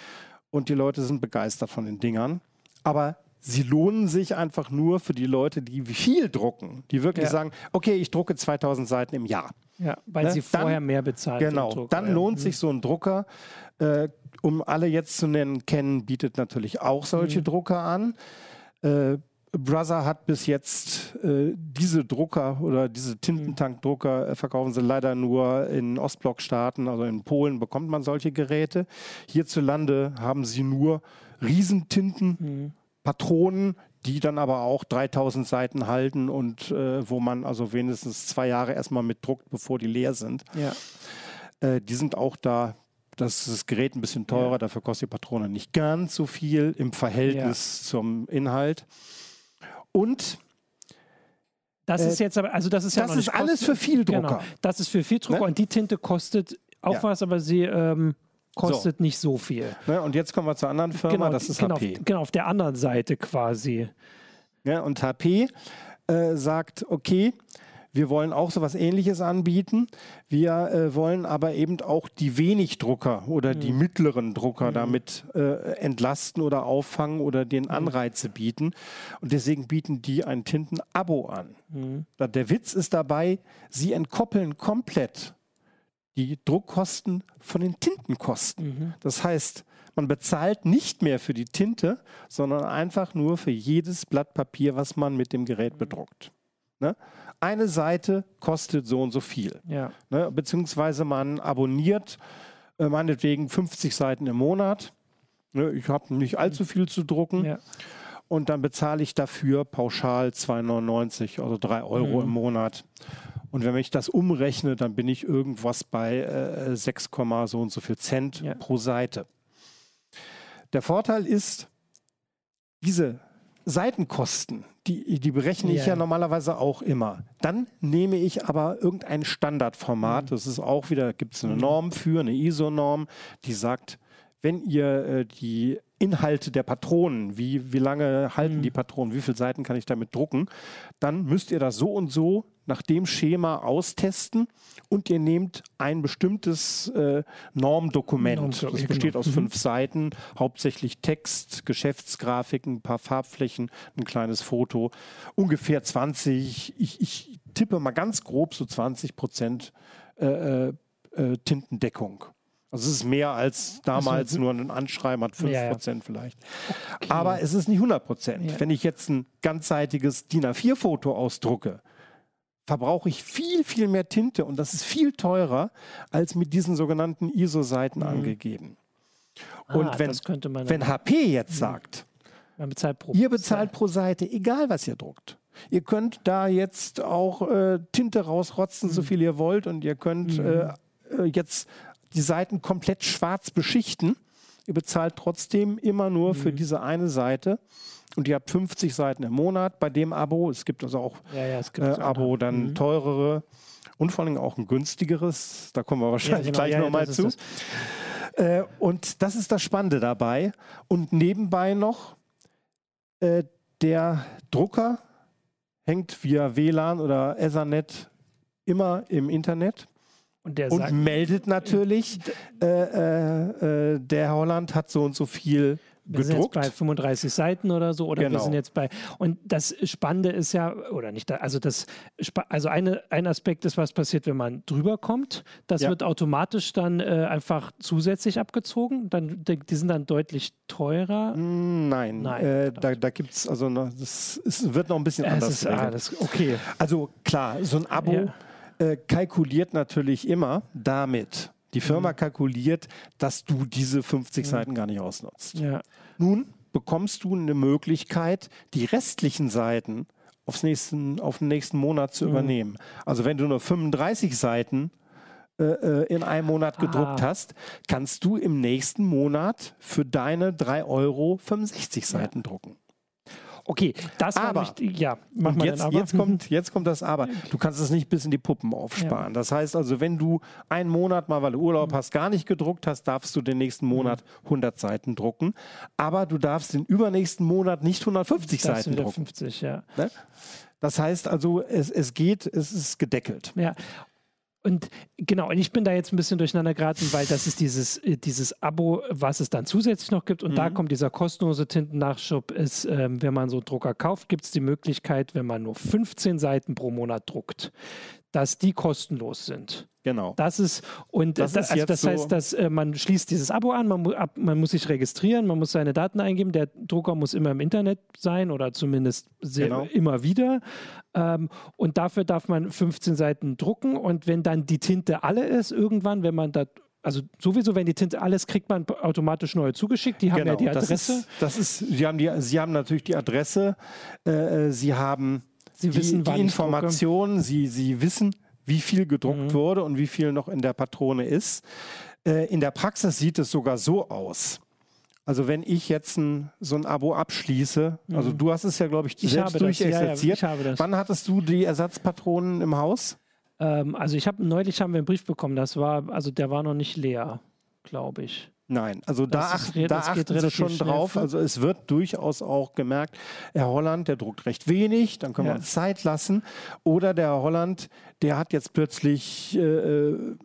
und die Leute sind begeistert von den Dingern. Aber sie lohnen sich einfach nur für die Leute, die viel drucken, die wirklich ja. sagen, okay, ich drucke 2000 Seiten im Jahr. Ja, weil ne? sie vorher dann, mehr bezahlen. Genau, dann lohnt mhm. sich so ein Drucker. Äh, um alle jetzt zu nennen, Canon bietet natürlich auch solche mhm. Drucker an. Äh, Brother hat bis jetzt äh, diese Drucker oder diese Tintentankdrucker äh, verkaufen sie leider nur in Ostblockstaaten, also in Polen bekommt man solche Geräte. Hierzulande haben sie nur Riesentinten, mhm. Patronen, die dann aber auch 3000 Seiten halten und äh, wo man also wenigstens zwei Jahre erstmal mit druckt, bevor die leer sind. Ja. Äh, die sind auch da das ist das Gerät ein bisschen teurer, ja. dafür kostet die Patrone nicht ganz so viel im Verhältnis ja. zum Inhalt. Und das ist äh, jetzt aber, also das ist ja das ist alles für Vieldrucker. Genau, das ist für Vieldrucker ne? und die Tinte kostet auch was, aber sie ähm, kostet so. nicht so viel. Ne? Und jetzt kommen wir zur anderen Firma, genau, das ist genau, HP. Genau, auf der anderen Seite quasi. Ja, und HP äh, sagt, okay, wir wollen auch so etwas Ähnliches anbieten. Wir äh, wollen aber eben auch die Wenigdrucker oder mhm. die mittleren Drucker mhm. damit äh, entlasten oder auffangen oder den mhm. Anreize bieten. Und deswegen bieten die ein Tintenabo an. Mhm. Der Witz ist dabei, sie entkoppeln komplett die Druckkosten von den Tintenkosten. Mhm. Das heißt, man bezahlt nicht mehr für die Tinte, sondern einfach nur für jedes Blatt Papier, was man mit dem Gerät bedruckt. Ne? eine Seite kostet so und so viel. Ja. Ne? Beziehungsweise man abonniert äh, meinetwegen 50 Seiten im Monat. Ne? Ich habe nicht allzu viel zu drucken. Ja. Und dann bezahle ich dafür pauschal 2,99, also 3 Euro mhm. im Monat. Und wenn ich das umrechne, dann bin ich irgendwas bei äh, 6, so und so viel Cent ja. pro Seite. Der Vorteil ist, diese Seitenkosten, die, die berechne ich ja. ja normalerweise auch immer. Dann nehme ich aber irgendein Standardformat. Mhm. Das ist auch wieder, gibt es eine mhm. Norm für, eine ISO-Norm, die sagt, wenn ihr äh, die Inhalte der Patronen, wie, wie lange halten mhm. die Patronen, wie viele Seiten kann ich damit drucken, dann müsst ihr das so und so nach dem Schema austesten und ihr nehmt ein bestimmtes äh, Normdokument. Das besteht aus genau. fünf mhm. Seiten, hauptsächlich Text, Geschäftsgrafiken, ein paar Farbflächen, ein kleines Foto, ungefähr 20, ich, ich tippe mal ganz grob so 20 Prozent äh, äh, äh Tintendeckung. Also es ist mehr als damals nur ein Anschreiben hat 5% ja, ja. vielleicht. Okay. Aber es ist nicht 100%. Ja. Wenn ich jetzt ein ganzseitiges DIN A4-Foto ausdrucke, verbrauche ich viel, viel mehr Tinte und das ist viel teurer als mit diesen sogenannten ISO-Seiten mhm. angegeben. Ah, und wenn, wenn HP jetzt mhm. sagt, bezahlt ihr bezahlt pro Seite, egal was ihr druckt. Ihr könnt da jetzt auch äh, Tinte rausrotzen, mhm. so viel ihr wollt, und ihr könnt mhm. äh, äh jetzt die Seiten komplett schwarz beschichten. Ihr bezahlt trotzdem immer nur mhm. für diese eine Seite. Und ihr habt 50 Seiten im Monat bei dem Abo. Es gibt also auch ja, ja, gibt äh, Abo, dann mhm. teurere. und vor allem auch ein günstigeres. Da kommen wir wahrscheinlich genau. gleich Ja, ja, nochmal das zu. ist Äh, und das ist das Spannende dabei. Und nebenbei noch, äh, der Drucker hängt via WLAN oder Ethernet immer im Internet Und der und sagt, meldet natürlich, äh, äh, äh, der Holland hat so und so viel wir sind jetzt gedruckt. bei 35 Seiten oder so, oder wir Genau. sind jetzt bei. Und das Spannende ist ja, oder nicht, also das, also eine, ein Aspekt ist, was passiert, wenn man drüber kommt. Das Ja. wird automatisch dann äh, einfach zusätzlich abgezogen. Dann, die, sind dann deutlich teurer. Mm, Nein, Nein, äh, da, da gibt es, also noch, das ist, wird noch ein bisschen Es anders. ist, ah, das, okay. Also klar, so ein Abo Ja. Äh, kalkuliert natürlich immer damit. Die Firma Mhm. kalkuliert, dass du diese 50 Seiten gar nicht ausnutzt. Ja. Nun bekommst du eine Möglichkeit, die restlichen Seiten aufs nächsten, auf den nächsten Monat Mhm. zu übernehmen. Also wenn du nur 35 Seiten äh, äh, in einem Monat gedruckt Ah. hast, kannst du im nächsten Monat für deine 3 Euro 65 Seiten drucken. Okay, das war Aber- mich, ja, mach mal jetzt, aber. jetzt, kommt, *laughs* jetzt kommt das Aber. Du kannst es nicht bis in die Puppen aufsparen. Das heißt also, wenn du einen Monat mal, weil du Mhm. Urlaub hast, gar nicht gedruckt hast, darfst du den nächsten Monat 100 Seiten drucken. Aber du darfst den übernächsten Monat nicht 150 das Seiten drucken. 50, ja. Ne? Das heißt also, es, es geht, es ist gedeckelt. Ja. Und genau, und ich bin da jetzt ein bisschen durcheinander geraten, weil das ist dieses, äh, dieses Abo, was es dann zusätzlich noch gibt. Und da kommt dieser kostenlose Tintennachschub, ist, ähm, wenn man so einen Drucker kauft, gibt es die Möglichkeit, wenn man nur 15 Seiten pro Monat druckt, dass die kostenlos sind. Genau. Das ist, und Das da, ist also das heißt, dass äh, man schließt dieses Abo an, man, mu ab, man muss sich registrieren, man muss seine Daten eingeben, der Drucker muss immer im Internet sein oder zumindest sehr, Genau. immer wieder. Ähm, und dafür darf man 15 Seiten drucken und wenn dann die Tinte alle ist, irgendwann, wenn man da, also sowieso, wenn die Tinte alles kriegt man automatisch neue zugeschickt, die haben ja die Genau, das Adresse. ist, das ist, sie haben, die, sie haben natürlich die Adresse, äh, äh, sie haben Sie die, wissen, die ich drucke. Informationen, sie, sie wissen, wie viel gedruckt Mhm. wurde und wie viel noch in der Patrone ist. Äh, in der Praxis sieht es sogar so aus. Also wenn ich jetzt ein, so ein Abo abschließe, also du hast es ja, glaube ich, Mhm. Ich selbst das, ja, ja, durchexerziert. Wann hattest du die Ersatzpatronen im Haus? Ähm, also ich habe neulich haben wir einen Brief bekommen, das war, also der war noch nicht leer, glaube ich. Nein, also da, ach, da achten sie schon drauf. Also es wird durchaus auch gemerkt, Herr Holland, der druckt recht wenig, dann können Ja. wir uns Zeit lassen. Oder der Herr Holland, der hat jetzt plötzlich äh, äh,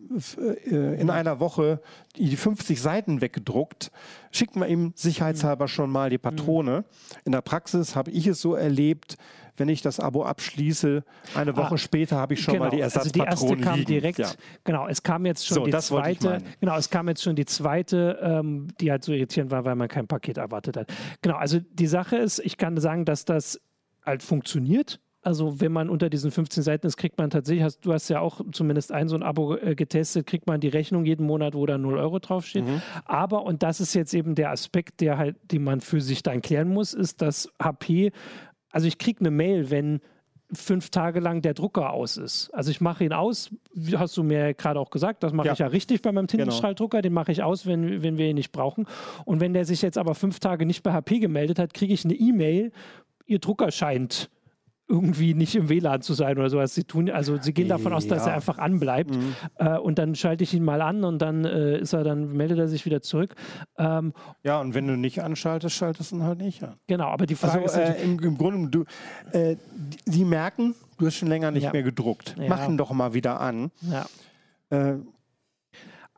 äh, in einer Woche die 50 Seiten weggedruckt. Schicken wir ihm sicherheitshalber schon mal die Patrone. In der Praxis habe ich es so erlebt, wenn ich das Abo abschließe, eine Woche Ah, später habe ich schon mal die also die Ersatzpatronen erste kam liegen. direkt, Ja. genau, es kam jetzt schon So, die das wollte ich zweite, genau, es kam jetzt schon die zweite, ähm, die halt so irritierend war, weil man kein Paket erwartet hat. Genau, also die Sache ist, ich kann sagen, dass das halt funktioniert. Also wenn man unter diesen 15 Seiten ist, kriegt man tatsächlich, hast, du hast ja auch zumindest ein so ein Abo äh, getestet, kriegt man die Rechnung jeden Monat, wo da 0 Euro draufsteht. Mhm. Aber, und das ist jetzt eben der Aspekt, der halt, den man für sich dann klären muss, ist, dass HP, also ich kriege eine Mail, wenn fünf Tage lang der Drucker aus ist. Also ich mache ihn aus, hast du mir gerade auch gesagt, das mache Ja. ich ja richtig bei meinem Tintenstrahldrucker, den mache ich aus, wenn, wenn wir ihn nicht brauchen. Und wenn der sich jetzt aber fünf Tage nicht bei HP gemeldet hat, kriege ich eine E-Mail, ihr Drucker scheint irgendwie nicht im WLAN zu sein oder sowas. Sie tun, also sie gehen davon aus, dass Ja. er einfach anbleibt. Äh, und dann schalte ich ihn mal an und dann äh, ist er, dann meldet er sich wieder zurück. Ähm, ja, und wenn du nicht anschaltest, schaltest du ihn halt nicht an. genau, aber die Frage Also ist natürlich, äh, im, im Grunde, du, äh, die, die merken, du hast schon länger nicht Ja. mehr gedruckt. Ja. Mach ihn doch mal wieder an. ja.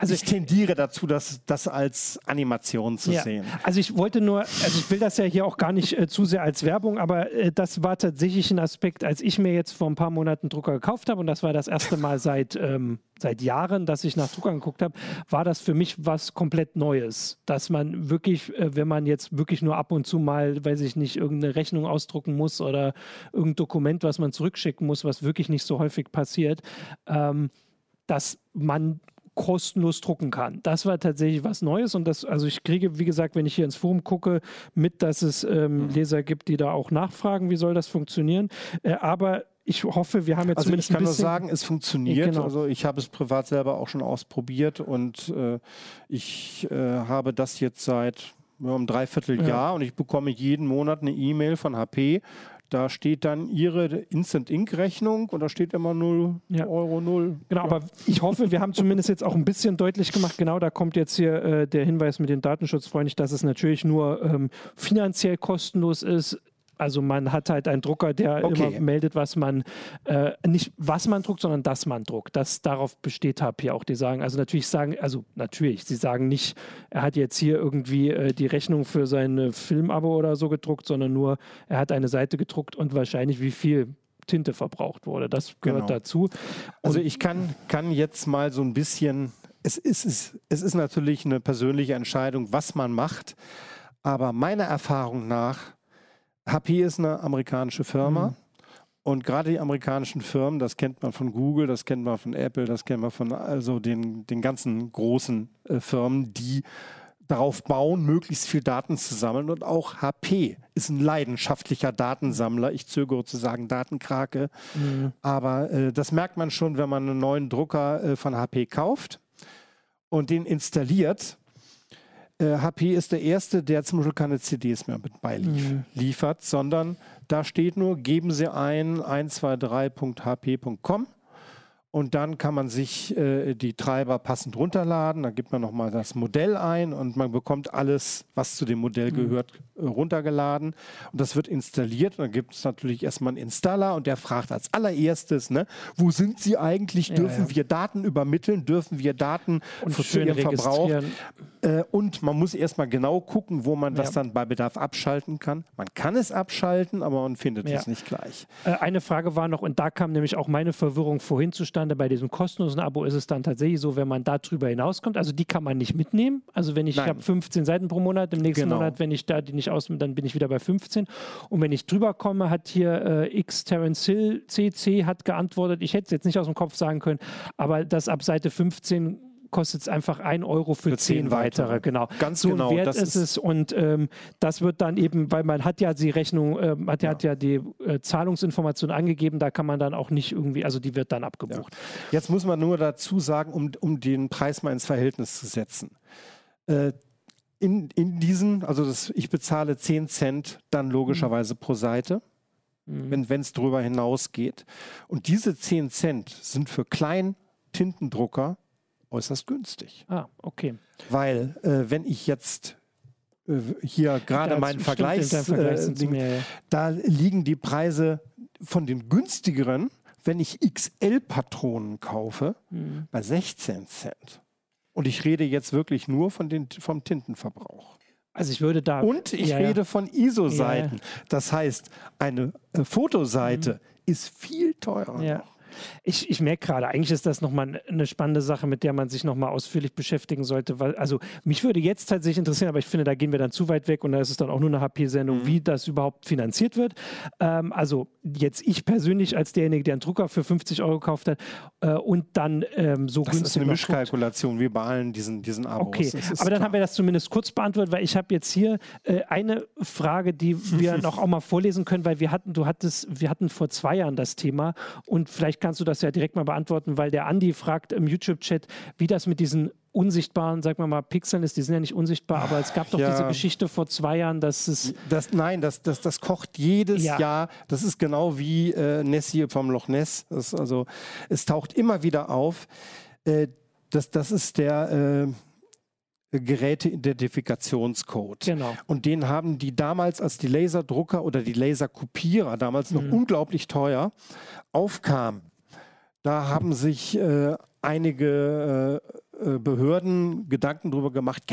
Also ich tendiere dazu, das, das als Animation zu Ja. sehen. Also ich wollte nur, also ich will das ja hier auch gar nicht äh, zu sehr als Werbung, aber äh, das war tatsächlich ein Aspekt, als ich mir jetzt vor ein paar Monaten Drucker gekauft habe und das war das erste Mal seit, ähm, seit Jahren, dass ich nach Druckern geguckt habe, war das für mich was komplett Neues. Dass man wirklich, äh, wenn man jetzt wirklich nur ab und zu mal, weiß ich nicht, irgendeine Rechnung ausdrucken muss oder irgendein Dokument, was man zurückschicken muss, was wirklich nicht so häufig passiert, ähm, dass man kostenlos drucken kann. Das war tatsächlich was Neues und das, also ich kriege, wie gesagt, wenn ich hier ins Forum gucke, mit, dass es ähm, Leser gibt, die da auch nachfragen, wie soll das funktionieren. Äh, aber ich hoffe, wir haben jetzt Also ich zumindest kann ein nur sagen, es funktioniert. Genau. Also ich habe es privat selber auch schon ausprobiert und äh, ich äh, habe das jetzt seit ja, einem Dreivierteljahr und ich bekomme jeden Monat eine E-Mail von HP, da steht dann Ihre Instant Ink Rechnung und da steht immer 0 ja. Euro 0. Genau, ja. aber ich hoffe, wir haben zumindest jetzt auch ein bisschen deutlich gemacht, genau da kommt jetzt hier äh, der Hinweis mit den Datenschutzfreundlich, dass es natürlich nur ähm, finanziell kostenlos ist. Also man hat halt einen Drucker, der okay. immer meldet, was man, äh, nicht was man druckt, sondern dass man druckt. Das darauf besteht HP auch. Die sagen, also natürlich sagen, also natürlich, sie sagen nicht, er hat jetzt hier irgendwie äh, die Rechnung für sein Filmabo oder so gedruckt, sondern nur, er hat eine Seite gedruckt und wahrscheinlich wie viel Tinte verbraucht wurde. Das gehört genau. dazu. Also und also ich kann, kann jetzt mal so ein bisschen, es ist, es, es ist natürlich eine persönliche Entscheidung, was man macht. Aber meiner Erfahrung nach HP ist eine amerikanische Firma. Mhm. Und gerade die amerikanischen Firmen, das kennt man von Google, das kennt man von Apple, das kennt man von also den, den ganzen großen äh, Firmen, die darauf bauen, möglichst viel Daten zu sammeln. Und auch HP ist ein leidenschaftlicher Datensammler. Ich zögere zu sagen Datenkrake. Mhm. Aber äh, das merkt man schon, wenn man einen neuen Drucker äh, von HP kauft und den installiert HP äh, ist der erste, der zum Beispiel keine CDs mehr mit beiliefert, mhm. sondern da steht nur, geben Sie ein 123.hp.com und dann kann man sich äh, die Treiber passend runterladen. Dann gibt man nochmal das Modell ein und man bekommt alles, was zu dem Modell mhm. gehört, äh, runtergeladen. Und das wird installiert. Und dann gibt es natürlich erstmal einen Installer und der fragt als allererstes, ne, wo sind Sie eigentlich? Dürfen ja, ja. wir Daten übermitteln? Dürfen wir Daten und für Ihren Verbrauch? Äh, und man muss erstmal genau gucken, wo man das dann bei Bedarf abschalten kann. Man kann es abschalten, aber man findet es nicht gleich. Äh, eine Frage war noch, und da kam nämlich auch meine Verwirrung vorhin zustande zustande. Bei diesem kostenlosen Abo ist es dann tatsächlich so, wenn man darüber hinauskommt, also die kann man nicht mitnehmen. Also wenn ich, ich habe 15 Seiten pro Monat, im nächsten genau. Monat, wenn ich da die nicht aus, dann bin ich wieder bei 15. Und wenn ich drüber komme, hat hier äh, X Terence Hill CC hat geantwortet, ich hätte es jetzt nicht aus dem Kopf sagen können, aber dass ab Seite 15 kostet es einfach ein Euro für, für zehn, weitere. weitere. Genau. Ganz so genau. Wert ist es und ähm, das wird dann eben, weil man hat ja die Rechnung, äh, hat, ja. hat ja die äh, Zahlungsinformation angegeben, da kann man dann auch nicht irgendwie, also die wird dann abgebucht. Ja. Jetzt muss man nur dazu sagen, um, um den Preis mal ins Verhältnis zu setzen. Äh, in, in diesen, also das, ich bezahle 10 Cent dann logischerweise mhm. pro Seite mhm. wenn es darüber hinausgeht. Und diese 10 Cent sind für Kleintintendrucker äußerst günstig. Ah, okay. Weil äh, wenn ich jetzt äh, hier gerade meinen Vergleichs, Vergleich äh, mir, ja. da liegen die Preise von den günstigeren, wenn ich XL-Patronen kaufe, mhm. bei 16 Cent. Und ich rede jetzt wirklich nur von den, vom Tintenverbrauch. Also ich würde da. Und ich ja, rede ja. von ISO-Seiten. Das heißt, eine äh, Fotoseite mhm. ist viel teurer. Ich, ich merke gerade, eigentlich ist das nochmal eine spannende Sache, mit der man sich nochmal ausführlich beschäftigen sollte. Weil, also mich würde jetzt tatsächlich interessieren, aber ich finde, da gehen wir dann zu weit weg und da ist es dann auch nur eine HP-Sendung, mhm. wie das überhaupt finanziert wird. Ähm, also jetzt ich persönlich als derjenige, der einen Drucker für 50 Euro gekauft hat äh, und dann ähm, so das günstig. Das ist eine Mischkalkulation wie bei allen diesen, diesen Abos. Okay, aber klar. dann haben wir das zumindest kurz beantwortet, weil ich habe jetzt hier äh, eine Frage, die wir *laughs* noch auch mal vorlesen können, weil wir hatten, du hattest, wir hatten vor zwei Jahren das Thema und vielleicht kannst du das ja direkt mal beantworten, weil der Andi fragt im YouTube-Chat, wie das mit diesen unsichtbaren, sag mal mal, Pixeln ist, die sind ja nicht unsichtbar, aber es gab doch ja. diese Geschichte vor zwei Jahren, dass es. Das, nein, das, das, das kocht jedes ja. Jahr. Das ist genau wie äh, Nessie vom Loch Ness. Das, also, es taucht immer wieder auf. Äh, das, das ist der. Äh, Geräteidentifikationscode. Genau. Und den haben die damals, als die Laserdrucker oder die Laserkopierer damals noch mhm. unglaublich teuer aufkamen, da haben sich äh, einige äh, äh, Behörden Gedanken darüber gemacht,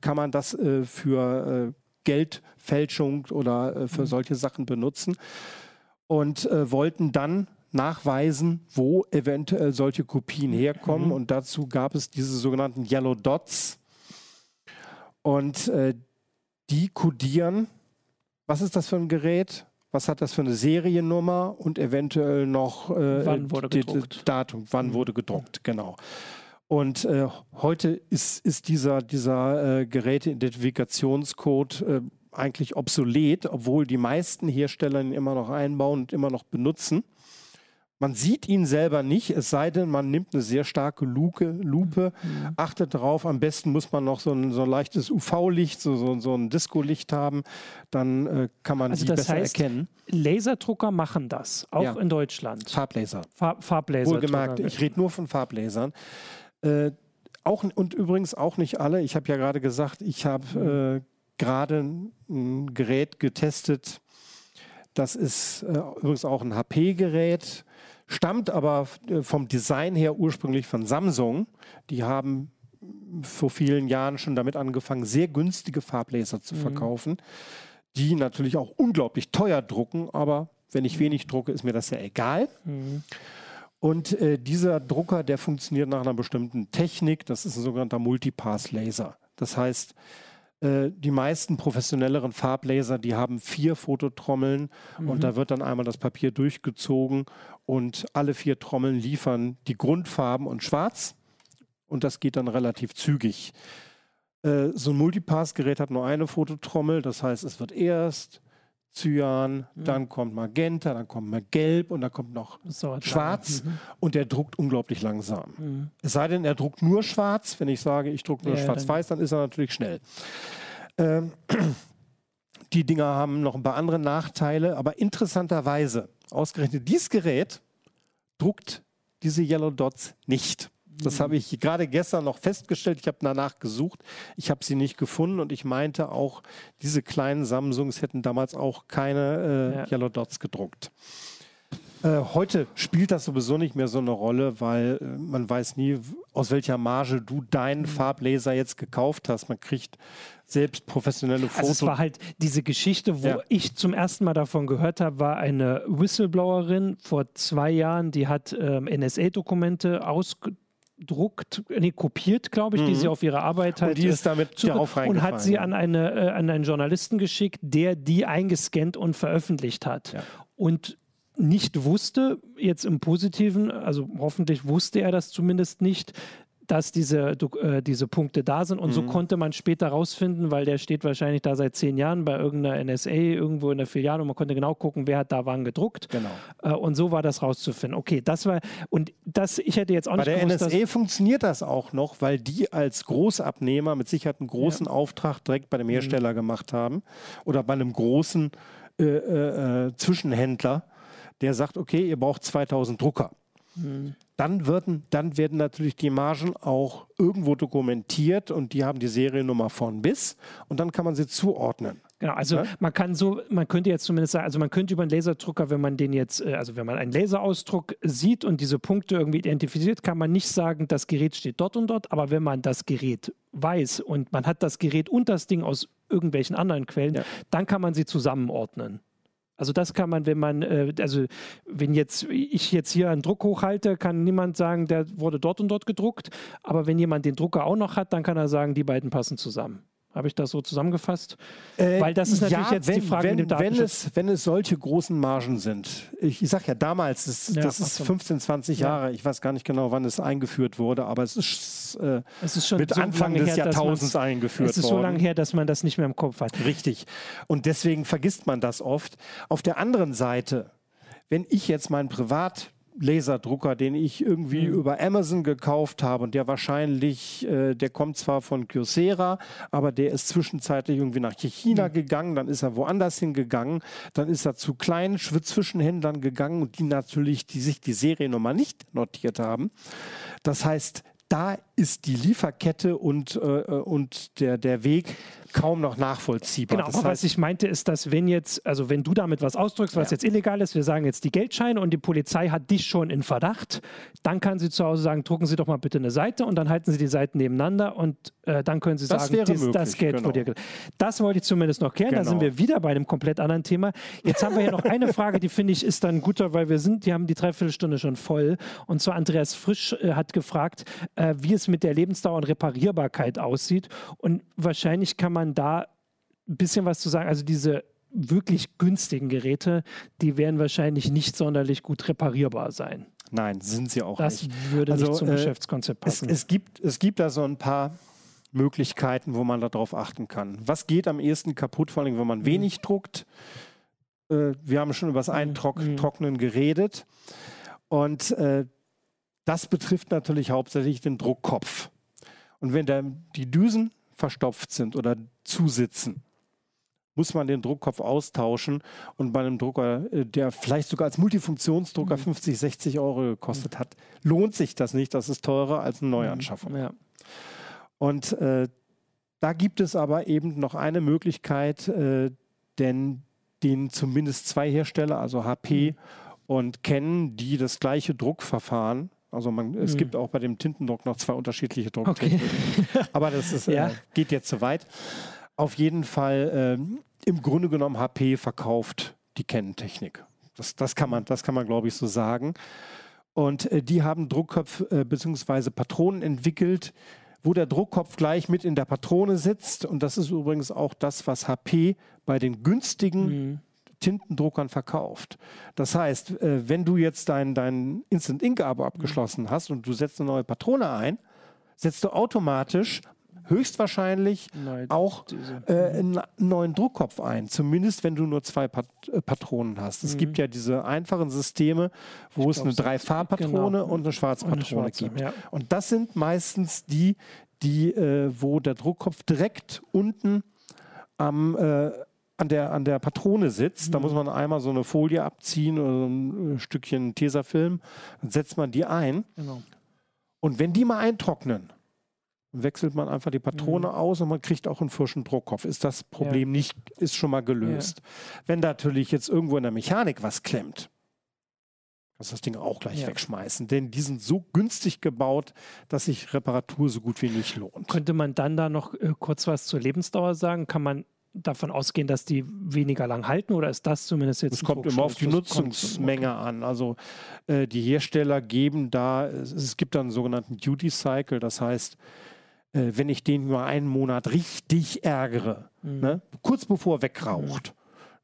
kann man das äh, für äh, Geldfälschung oder äh, für mhm. solche Sachen benutzen und wollten dann nachweisen, wo eventuell solche Kopien herkommen. Mhm. Und dazu gab es diese sogenannten Yellow Dots. Und die kodieren, was ist das für ein Gerät? Was hat das für eine Seriennummer und eventuell noch äh, wann wurde gedruckt. Datum, wann mhm. wurde gedruckt, genau. Und äh, heute ist, ist dieser, dieser äh, Geräteidentifikationscode äh, eigentlich obsolet, obwohl die meisten Hersteller ihn immer noch einbauen und immer noch benutzen. Man sieht ihn selber nicht, es sei denn, man nimmt eine sehr starke Luke, Lupe, mhm. achtet darauf, am besten muss man noch so ein, so ein leichtes UV-Licht, so, so, so ein Disco-Licht haben, dann äh, kann man also die besser heißt, erkennen. Laserdrucker machen das, auch ja. in Deutschland. Farblaser. Farb, Farblaser. Wohlgemerkt, ich rede nur von Farblasern. Äh, auch, und übrigens auch nicht alle. Ich habe ja gerade gesagt, ich habe mhm. äh, gerade ein Gerät getestet. Das ist äh, übrigens auch ein HP-Gerät stammt aber äh, vom Design her ursprünglich von Samsung. Die haben vor vielen Jahren schon damit angefangen, sehr günstige Farblaser zu mhm. verkaufen, die natürlich auch unglaublich teuer drucken, aber wenn ich wenig drucke, ist mir das ja egal. Mhm. Und äh, dieser Drucker, der funktioniert nach einer bestimmten Technik, das ist ein sogenannter Multipass-Laser. Das heißt, die meisten professionelleren Farblaser, die haben vier Fototrommeln mhm. und da wird dann einmal das Papier durchgezogen und alle vier Trommeln liefern die Grundfarben und Schwarz und das geht dann relativ zügig. Äh, so ein Multipass-Gerät hat nur eine Fototrommel, das heißt, es wird erst Cyan, mhm. dann kommt Magenta, dann kommt mal Gelb und dann kommt noch Schwarz mhm. und der druckt unglaublich langsam. Mhm. Es sei denn, er druckt nur Schwarz. Wenn ich sage, ich drucke nur ja, Schwarz-Weiß, dann ist er natürlich schnell. Ähm, *clears throat* die Dinger haben noch ein paar andere Nachteile, aber interessanterweise, ausgerechnet dieses Gerät druckt diese Yellow Dots nicht. Das habe ich gerade gestern noch festgestellt. Ich habe danach gesucht. Ich habe sie nicht gefunden und ich meinte auch, diese kleinen Samsungs hätten damals auch keine äh, ja. Yellow Dots gedruckt. Äh, heute spielt das sowieso nicht mehr so eine Rolle, weil äh, man weiß nie, aus welcher Marge du deinen mhm. Farblaser jetzt gekauft hast. Man kriegt selbst professionelle Fotos. Also es war halt diese Geschichte, wo ja. ich zum ersten Mal davon gehört habe, war eine Whistleblowerin vor zwei Jahren, die hat ähm, NSA-Dokumente ausgedruckt druckt, nee, kopiert, glaube ich, mhm. die sie auf ihre Arbeit halt. Und die ist damit zu, Und hat sie an, eine, äh, an einen Journalisten geschickt, der die eingescannt und veröffentlicht hat. Ja. Und nicht wusste, jetzt im Positiven, also hoffentlich wusste er das zumindest nicht, dass diese, äh, diese Punkte da sind. Und mhm. so konnte man später rausfinden, weil der steht wahrscheinlich da seit zehn Jahren bei irgendeiner NSA irgendwo in der Filiale und man konnte genau gucken, wer hat da wann gedruckt. Genau. Äh, und so war das rauszufinden. Okay, das war, und das, ich hätte jetzt auch bei nicht Bei der NSA funktioniert das auch noch, weil die als Großabnehmer mit Sicherheit einen großen ja. Auftrag direkt bei dem mhm. Hersteller mhm. gemacht haben oder bei einem großen äh, äh, äh Zwischenhändler, der sagt, okay, ihr braucht 2000 Drucker. Mhm dann, werden, dann werden natürlich die Margen auch irgendwo dokumentiert und die haben die Seriennummer von bis und dann kann man sie zuordnen. Genau, also ja? man kann so, man könnte jetzt zumindest sagen, also man könnte über einen Laserdrucker, wenn man den jetzt, äh, also wenn man einen Laserausdruck sieht und diese Punkte irgendwie identifiziert, kann man nicht sagen, das Gerät steht dort und dort, aber wenn man das Gerät weiß und man hat das Gerät und das Ding aus irgendwelchen anderen Quellen, ja. dann kann man sie zusammenordnen. Also das kann man, wenn man, äh, also wenn jetzt ich jetzt hier einen Druck hochhalte, kann niemand sagen, der wurde dort und dort gedruckt. Aber wenn jemand den Drucker auch noch hat, dann kann er sagen, die beiden passen zusammen. Habe ich das so zusammengefasst? Äh, Weil das ist natürlich ja, jetzt wenn, die Frage wenn, mit dem wenn es, wenn es solche großen Margen sind. Ich, ich sage ja damals, das, ja, das ist 15, 20 Jahre. Ja. Ich weiß gar nicht genau, wann es eingeführt wurde, aber es ist, äh, es ist schon mit so Anfang des her, Jahrtausends eingeführt worden. Es ist worden. so lange her, dass man das nicht mehr im Kopf hat. Richtig. Und deswegen vergisst man das oft. Auf der anderen Seite, wenn ich jetzt mein Privat Laserdrucker, den ich irgendwie mhm. über Amazon gekauft habe und der wahrscheinlich, äh, der kommt zwar von Kyocera, aber der ist zwischenzeitlich irgendwie nach China mhm. gegangen, dann ist er woanders hingegangen, dann ist er zu kleinen Zwischenhändlern gegangen und die natürlich, die sich die Seriennummer nicht notiert haben. Das heißt, da ist die Lieferkette und, äh, äh und der, der Weg kaum noch nachvollziehbar. Genau, das heißt, was ich meinte, ist, dass wenn jetzt, also wenn du damit was ausdrückst, was ja. jetzt illegal ist, wir sagen jetzt die Geldscheine und die Polizei hat dich schon in Verdacht, dann kann sie zu Hause sagen, drucken Sie doch mal bitte eine Seite und dann halten Sie die Seiten nebeneinander und äh, dann können Sie das sagen, dies, möglich, das Geld genau. dir. Das wollte ich zumindest noch klären. Genau. Da sind wir wieder bei einem komplett anderen Thema. Jetzt haben wir hier noch eine *laughs* Frage, die finde ich ist dann guter, weil wir sind, die haben die Dreiviertelstunde schon voll. Und zwar Andreas Frisch äh, hat gefragt, äh, wie es mit der Lebensdauer und Reparierbarkeit aussieht. Und wahrscheinlich kann man da ein bisschen was zu sagen. Also diese wirklich günstigen Geräte, die werden wahrscheinlich nicht sonderlich gut reparierbar sein. Nein, sind sie auch das nicht. Das würde also, nicht zum äh, Geschäftskonzept passen. Es, es, gibt, es gibt da so ein paar Möglichkeiten, wo man darauf achten kann. Was geht am ehesten kaputt, vor allem wenn man mhm. wenig druckt? Äh, wir haben schon über das mhm. Eintrocknen mhm. geredet. Und äh, das betrifft natürlich hauptsächlich den Druckkopf. Und wenn da die Düsen verstopft sind oder zusitzen, muss man den Druckkopf austauschen. Und bei einem Drucker, äh, der vielleicht sogar als Multifunktionsdrucker mhm. 50, 60 Euro gekostet hat, lohnt sich das nicht. Das ist teurer als eine Neuanschaffung. Ja. Und äh, da gibt es aber eben noch eine Möglichkeit, äh, denn den zumindest zwei Hersteller, also HP mhm. und Canon, die das gleiche Druckverfahren also man, es mhm. gibt auch bei dem Tintendruck noch zwei unterschiedliche Drucktechniken. Okay. *laughs* Aber das ist, ja. äh, geht jetzt zu weit. Auf jeden Fall äh, im Grunde genommen HP verkauft die Canon-Technik. Das, das kann man, das kann man glaube ich so sagen. Und äh, die haben Druckköpfe äh, bzw. Patronen entwickelt, wo der Druckkopf gleich mit in der Patrone sitzt. Und das ist übrigens auch das, was HP bei den günstigen mhm. Tintendruckern verkauft. Das heißt, äh, wenn du jetzt dein, dein Instant Ink Abo abgeschlossen hast und du setzt eine neue Patrone ein, setzt du automatisch höchstwahrscheinlich Nein, auch äh, einen neuen Druckkopf ein. Zumindest wenn du nur zwei Pat äh, Patronen hast. Es mhm. gibt ja diese einfachen Systeme, wo ich es eine Drei-Farbpatrone genau. und eine Schwarzpatrone eine gibt. Ja. Und das sind meistens die, die, äh, wo der Druckkopf direkt unten am äh, an der, an der Patrone sitzt. Mhm. Da muss man einmal so eine Folie abziehen oder so ein Stückchen Tesafilm. Dann setzt man die ein. Genau. Und wenn die mal eintrocknen, wechselt man einfach die Patrone mhm. aus und man kriegt auch einen frischen Druckkopf. Ist das Problem ja. nicht, ist schon mal gelöst. Ja. Wenn natürlich jetzt irgendwo in der Mechanik was klemmt, kannst du das Ding auch gleich ja. wegschmeißen. Denn die sind so günstig gebaut, dass sich Reparatur so gut wie nicht lohnt. Könnte man dann da noch äh, kurz was zur Lebensdauer sagen? Kann man davon ausgehen, dass die weniger lang halten oder ist das zumindest jetzt? Es kommt immer auf die Nutzungsmenge an. Also äh, die Hersteller geben da, es, es, gibt dann einen sogenannten Duty Cycle, das heißt, äh, wenn ich den nur einen Monat richtig ärgere, mhm. ne, kurz bevor er wegraucht,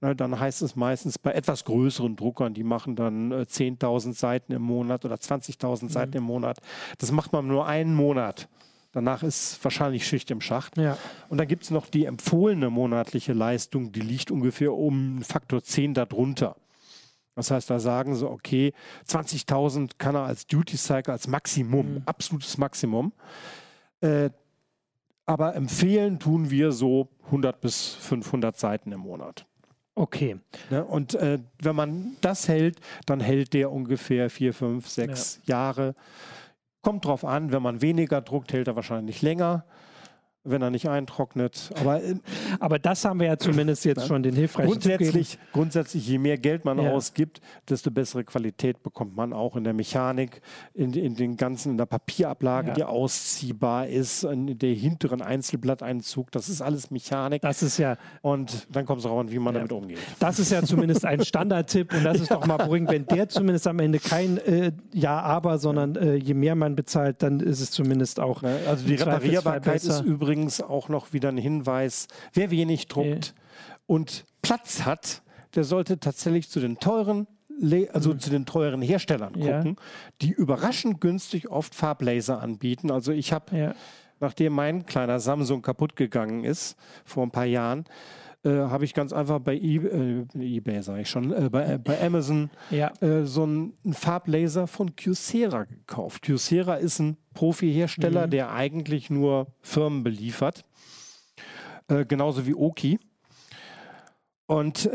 mhm. ne, dann heißt es meistens bei etwas größeren Druckern, die machen dann äh, 10.000 Seiten im Monat oder 20.000 mhm. Seiten im Monat. Das macht man nur einen Monat. Danach ist wahrscheinlich Schicht im Schacht. Ja. Und dann gibt es noch die empfohlene monatliche Leistung, die liegt ungefähr um Faktor 10 darunter. Das heißt, da sagen sie, okay, 20.000 kann er als Duty Cycle, als Maximum, mhm. absolutes Maximum. Äh, aber empfehlen tun wir so 100 bis 500 Seiten im Monat. Okay. Ne? Und äh, wenn man das hält, dann hält der ungefähr vier, fünf, sechs ja. Jahre. Kommt drauf an, wenn man weniger druckt, hält er wahrscheinlich länger wenn er nicht eintrocknet. Aber, äh, aber das haben wir ja zumindest jetzt schon den hilfreichen grundsätzlich, grundsätzlich, je mehr Geld man ja. ausgibt, desto bessere Qualität bekommt man auch in der Mechanik, in, in den ganzen, in der Papierablage, ja. die ausziehbar ist, in der hinteren Einzelblatteinzug. Das ist alles Mechanik. Das ist ja. Und dann kommt es auch an, wie man damit umgeht. Das ist ja zumindest ein Standardtipp und das ist *laughs* doch mal beruhigend, wenn der zumindest am Ende kein äh, Ja, aber, sondern äh, je mehr man bezahlt, dann ist es zumindest auch. Also die Reparierbarkeit ist übrigens übrigens auch noch wieder ein Hinweis, wer wenig druckt ja. und Platz hat, der sollte tatsächlich zu den teuren also mhm. zu den teuren Herstellern gucken, ja. die überraschend günstig oft Farblaser anbieten. Also ich habe, nachdem mein kleiner Samsung kaputt gegangen ist vor ein paar Jahren, habe ich ganz einfach bei eBay, äh, eBay sage ich schon, äh, bei, äh, bei, Amazon ja. Äh, so einen, Farblaser von Kyocera gekauft. Kyocera ist ein Profi-Hersteller, mhm. der eigentlich nur Firmen beliefert, äh, genauso wie Oki. Und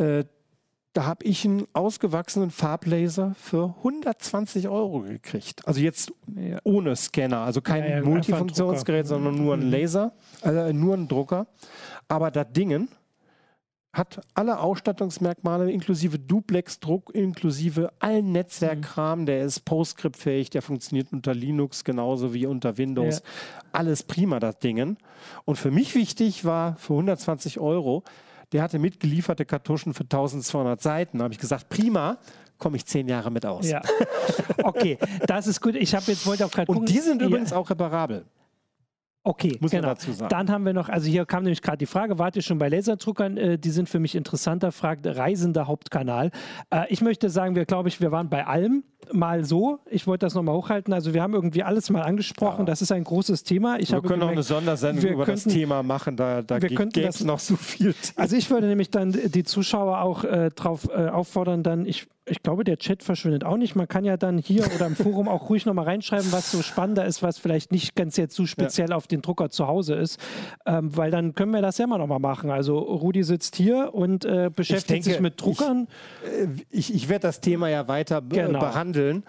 da habe ich einen ausgewachsenen Farblaser für 120 Euro gekriegt. Also jetzt ja. ohne Scanner, also kein ja, ja, Multifunktionsgerät, sondern nur ein mhm. Laser, also nur ein Drucker. Aber das Dingen hat alle Ausstattungsmerkmale inklusive Duplex-Druck, inklusive allen Netzwerkkram. Mhm. Der ist PostScript-fähig, der funktioniert unter Linux genauso wie unter Windows. Ja. Alles prima, das Ding. Und für mich wichtig war für 120 Euro, der hatte mitgelieferte Kartuschen für 1200 Seiten. Da habe ich gesagt, prima, komme ich zehn Jahre mit aus. Ja. *laughs* Okay, das ist gut. Ich habe jetzt wollte auch gerade Und die sind übrigens auch reparabel. Okay, Muss genau. dazu sagen. Dann haben wir noch, also hier kam nämlich gerade die Frage, wart ihr schon bei Laserdruckern? Äh, die sind für mich interessanter, fragt Reisender Hauptkanal. Äh, ich möchte sagen, wir glaube ich, wir waren bei allem mal so. Ich wollte das nochmal hochhalten. Also wir haben irgendwie alles mal angesprochen. Ja. Das ist ein großes Thema. Ich wir können gemerkt, auch eine Sondersendung über könnten, das Thema machen. Da, da gibt es noch so viel. Also ich würde nämlich dann die Zuschauer auch äh, darauf äh, auffordern, dann, ich ich glaube, der Chat verschwindet auch nicht. Man kann ja dann hier oder im Forum auch ruhig nochmal reinschreiben, was so spannender ist, was vielleicht nicht ganz jetzt so speziell ja. auf den Drucker zu Hause ist. Ähm, weil dann können wir das ja immer nochmal machen. Also Rudi sitzt hier und äh, beschäftigt denke, sich mit Druckern. Ich, äh, ich, ich werde das Thema ja weiter genau. behandeln.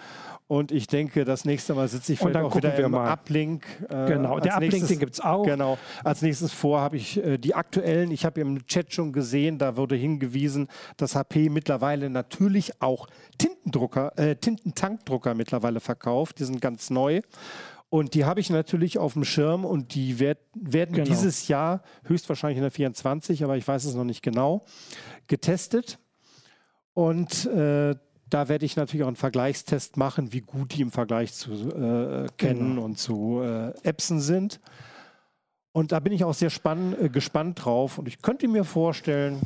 Und ich denke, das nächste Mal sitze ich vielleicht auch wieder im mal. Uplink. Äh, genau, der Uplink, den gibt es auch. Genau. Als nächstes vor habe ich äh, die aktuellen, ich habe im Chat schon gesehen, da wurde hingewiesen, dass HP mittlerweile natürlich auch Tintendrucker, äh, Tintentankdrucker mittlerweile verkauft. Die sind ganz neu. Und die habe ich natürlich auf dem Schirm und die werd, werden genau. dieses Jahr, höchstwahrscheinlich in der 24, aber ich weiß es noch nicht genau, getestet. Und äh, da werde ich natürlich auch einen Vergleichstest machen, wie gut die im Vergleich zu äh, Canon genau. und zu äh, Epson sind. Und da bin ich auch sehr spann, äh, gespannt drauf. Und ich könnte mir vorstellen,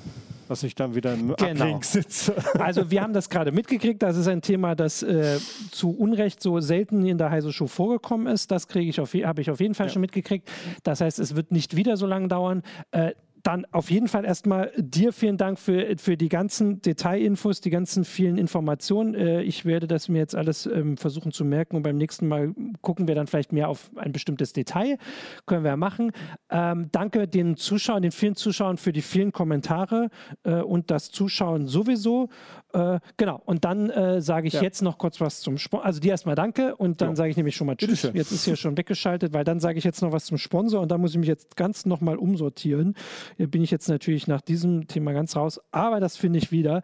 dass ich dann wieder im genau. Uplink sitze. *laughs* Also wir haben das gerade mitgekriegt. Das ist ein Thema, das äh, zu Unrecht so selten in der Heise Show vorgekommen ist. Das kriege ich habe ich auf jeden Fall ja. schon mitgekriegt. Das heißt, es wird nicht wieder so lange dauern. Äh, dann auf jeden Fall erstmal dir vielen Dank für, für die ganzen Detailinfos, die ganzen vielen Informationen. Äh, ich werde das mir jetzt alles ähm, versuchen zu merken und beim nächsten Mal gucken wir dann vielleicht mehr auf ein bestimmtes Detail. Können wir ja machen. Ähm, danke den Zuschauern, den vielen Zuschauern für die vielen Kommentare äh, und das Zuschauen sowieso. Äh, genau, und dann äh, sage ich ja. jetzt noch kurz was zum Sponsor. Also dir erstmal danke und dann sage ich nämlich schon mal Tschüss. Jetzt ist hier schon weggeschaltet, weil dann sage ich jetzt noch was zum Sponsor und da muss ich mich jetzt ganz nochmal umsortieren. Hier bin ich jetzt natürlich nach diesem Thema ganz raus, aber das finde ich wieder.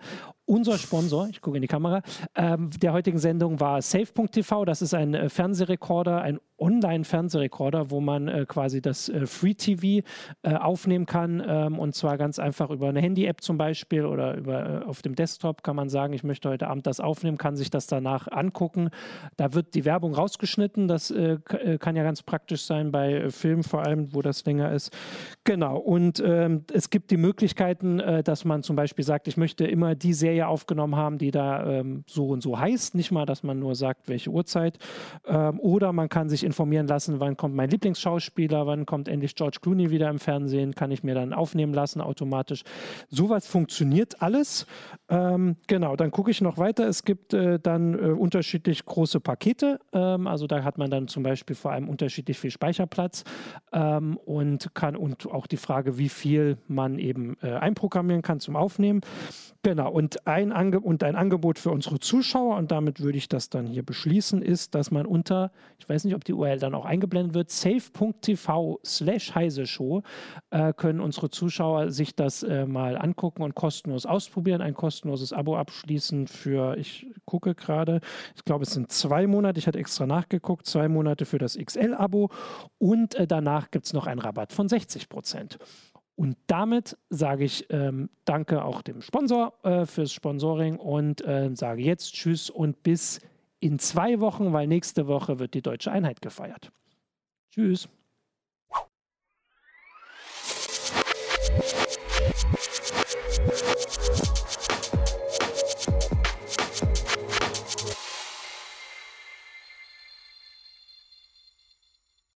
Unser Sponsor, ich gucke in die Kamera, ähm, der heutigen Sendung war Safe.tv. Das ist ein äh, Fernsehrekorder, ein Online-Fernsehrekorder, wo man äh, quasi das äh, Free TV äh, aufnehmen kann. Ähm, und zwar ganz einfach über eine Handy-App zum Beispiel oder über, äh, auf dem Desktop kann man sagen, ich möchte heute Abend das aufnehmen, kann sich das danach angucken. Da wird die Werbung rausgeschnitten. Das äh, kann ja ganz praktisch sein bei Filmen, vor allem, wo das länger ist. Genau. Und ähm, es gibt die Möglichkeiten, dass man zum Beispiel sagt, ich möchte immer die Serie Serie aufgenommen haben, die da ähm, so und so heißt. Nicht mal, dass man nur sagt, welche Uhrzeit. Ähm, oder man kann sich informieren lassen, wann kommt mein Lieblingsschauspieler, wann kommt endlich George Clooney wieder im Fernsehen, kann ich mir dann aufnehmen lassen automatisch. Sowas funktioniert alles. Ähm, genau, dann gucke ich noch weiter. Es gibt äh, dann äh, unterschiedlich große Pakete. Ähm, also da hat man dann zum Beispiel vor allem unterschiedlich viel Speicherplatz ähm, und kann und auch die Frage, wie viel man eben äh, einprogrammieren kann zum Aufnehmen. Genau, ein, Ange und ein Angebot für unsere Zuschauer, und damit würde ich das dann hier beschließen, ist, dass man unter, ich weiß nicht, ob die URL dann auch eingeblendet wird, safe.tv slash heise show äh, können unsere Zuschauer sich das äh, mal angucken und kostenlos ausprobieren, ein kostenloses Abo abschließen für, ich gucke gerade, ich glaube, es sind zwei Monate, ich hatte extra nachgeguckt, zwei Monate für das XL-Abo und äh, danach gibt es noch einen Rabatt von 60 Prozent. Und damit sage ich ähm, Danke auch dem Sponsor äh, fürs Sponsoring und äh, sage jetzt Tschüss und bis in zwei Wochen, weil nächste Woche wird die deutsche Einheit gefeiert. Tschüss.